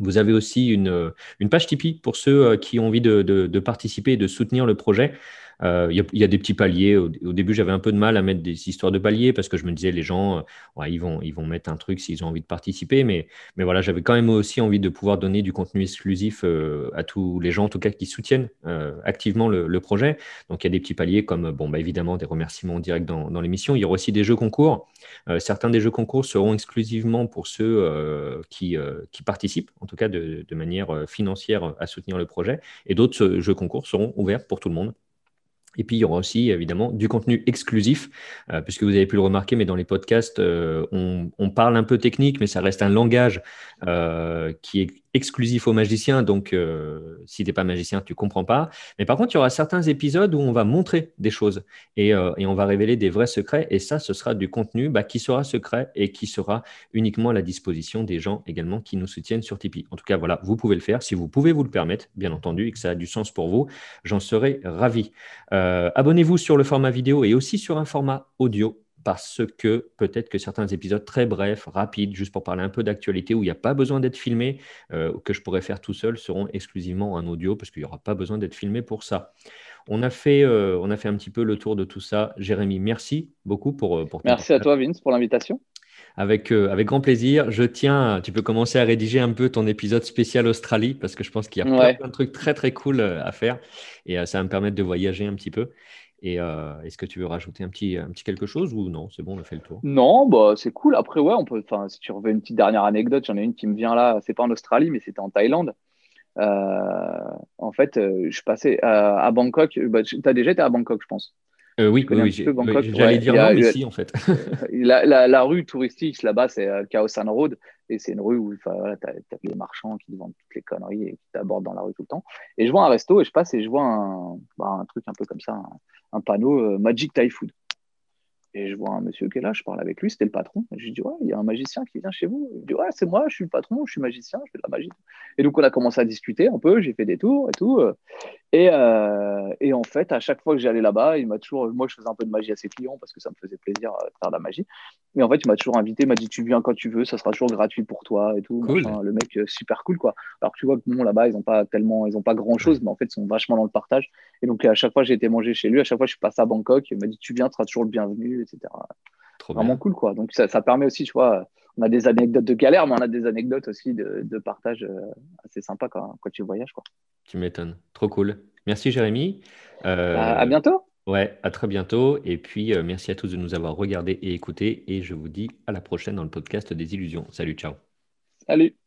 Vous avez aussi une, une page Tipeee pour ceux qui ont envie de participer et de soutenir le projet. Euh, il y, a des petits paliers. Au, début, j'avais un peu de mal à mettre des histoires de paliers parce que je me disais, les gens, euh, ils, vont, ils vont mettre un truc s'ils ont envie de participer. Mais, mais voilà, j'avais quand même aussi envie de pouvoir donner du contenu exclusif euh, à tous les gens, en tout cas, qui soutiennent activement le, projet. Donc, il y a des petits paliers comme, bon, bah, évidemment, des remerciements directs dans, dans l'émission. Il y aura aussi des jeux concours. certains des jeux concours seront exclusivement pour ceux qui, qui participent, en tout cas de, de manière financière à soutenir le projet. Et d'autres jeux concours seront ouverts pour tout le monde. Et puis, il y aura aussi évidemment du contenu exclusif, euh, puisque vous avez pu le remarquer, mais dans les podcasts, euh, on, parle un peu technique, mais ça reste un langage euh, qui est exclusif aux magiciens. Donc, si tu n'es pas magicien, tu ne comprends pas. Mais par contre, il y aura certains épisodes où on va montrer des choses et, on va révéler des vrais secrets. Et ça, ce sera du contenu bah, qui sera secret et qui sera uniquement à la disposition des gens également qui nous soutiennent sur Tipeee. En tout cas, voilà, vous pouvez le faire si vous pouvez vous le permettre, bien entendu, et que ça a du sens pour vous. J'en serai ravi. Euh, abonnez-vous sur le format vidéo et aussi sur un format audio parce que peut-être que certains épisodes très brefs, rapides, juste pour parler un peu d'actualité, où il n'y a pas besoin d'être filmé, euh, que je pourrais faire tout seul, seront exclusivement en audio, parce qu'il n'y aura pas besoin d'être filmé pour ça. On a, fait, euh, on a fait un petit peu le tour de tout ça. Jérémy, merci beaucoup pour, pour Merci à toi, Vince, pour l'invitation. Avec, avec grand plaisir. Je tiens, tu peux commencer à rédiger un peu ton épisode spécial Australie, parce que je pense qu'il y a plein, de trucs très, très cool à faire. Et ça va me permettre de voyager un petit peu. Et euh, est-ce que tu veux rajouter un petit, un petit quelque chose ou non? C'est bon, on a fait le tour. Non, bah, c'est cool. Après, ouais, on peut. Enfin, si tu reviens une petite dernière anecdote, j'en ai une qui me vient là. C'est pas en Australie, mais c'était en Thaïlande. Euh, en fait, euh, je passais à, Bangkok. Bah, tu as déjà été à Bangkok, je pense? Oui, oui, j'allais dire non, mais si, en fait. la, rue touristique là-bas, c'est Khao San Road. Et c'est une rue où tu as, les marchands qui vendent toutes les conneries et qui t'abordent dans la rue tout le temps. Et je vois un resto et je passe et je vois un, bah, un truc un peu comme ça, un panneau euh, Magic Thai Food. Et je vois un monsieur qui est là, je parle avec lui, c'était le patron. je lui dis, ouais, il y a un magicien qui vient chez vous. Il dit, ouais, c'est moi, je suis le patron, je suis magicien, je fais de la magie. Et donc, on a commencé à discuter un peu, j'ai fait des tours et tout. Et, euh, et en fait, à chaque fois que j'allais là-bas, il m'a toujours, moi, je faisais un peu de magie à ses clients parce que ça me faisait plaisir euh, de faire de la magie. Mais en fait, il m'a toujours invité, il m'a dit, tu viens quand tu veux, ça sera toujours gratuit pour toi et tout. le mec, super cool, quoi. Alors, tu vois que bon, là-bas, ils n'ont pas tellement, ils ont pas grand chose, mais en fait, ils sont vachement dans le partage. Et donc, à chaque fois, j'ai été manger chez lui, à chaque fois, je suis passé à Bangkok, il m'a dit, tu viens, tu seras toujours le bienvenu, etc. Vraiment cool, quoi. Donc, ça, ça, permet aussi, tu vois, on a des anecdotes de galère, mais on a des anecdotes aussi de, de partage euh, assez sympa quand, quand, tu voyages, quoi. Tu m'étonnes. Trop cool. Merci, Jérémy. Euh, à, bientôt. Ouais, à très bientôt. Et puis, euh, merci à tous de nous avoir regardés et écoutés. Et je vous dis à la prochaine dans le podcast des illusions. Salut, ciao. Salut.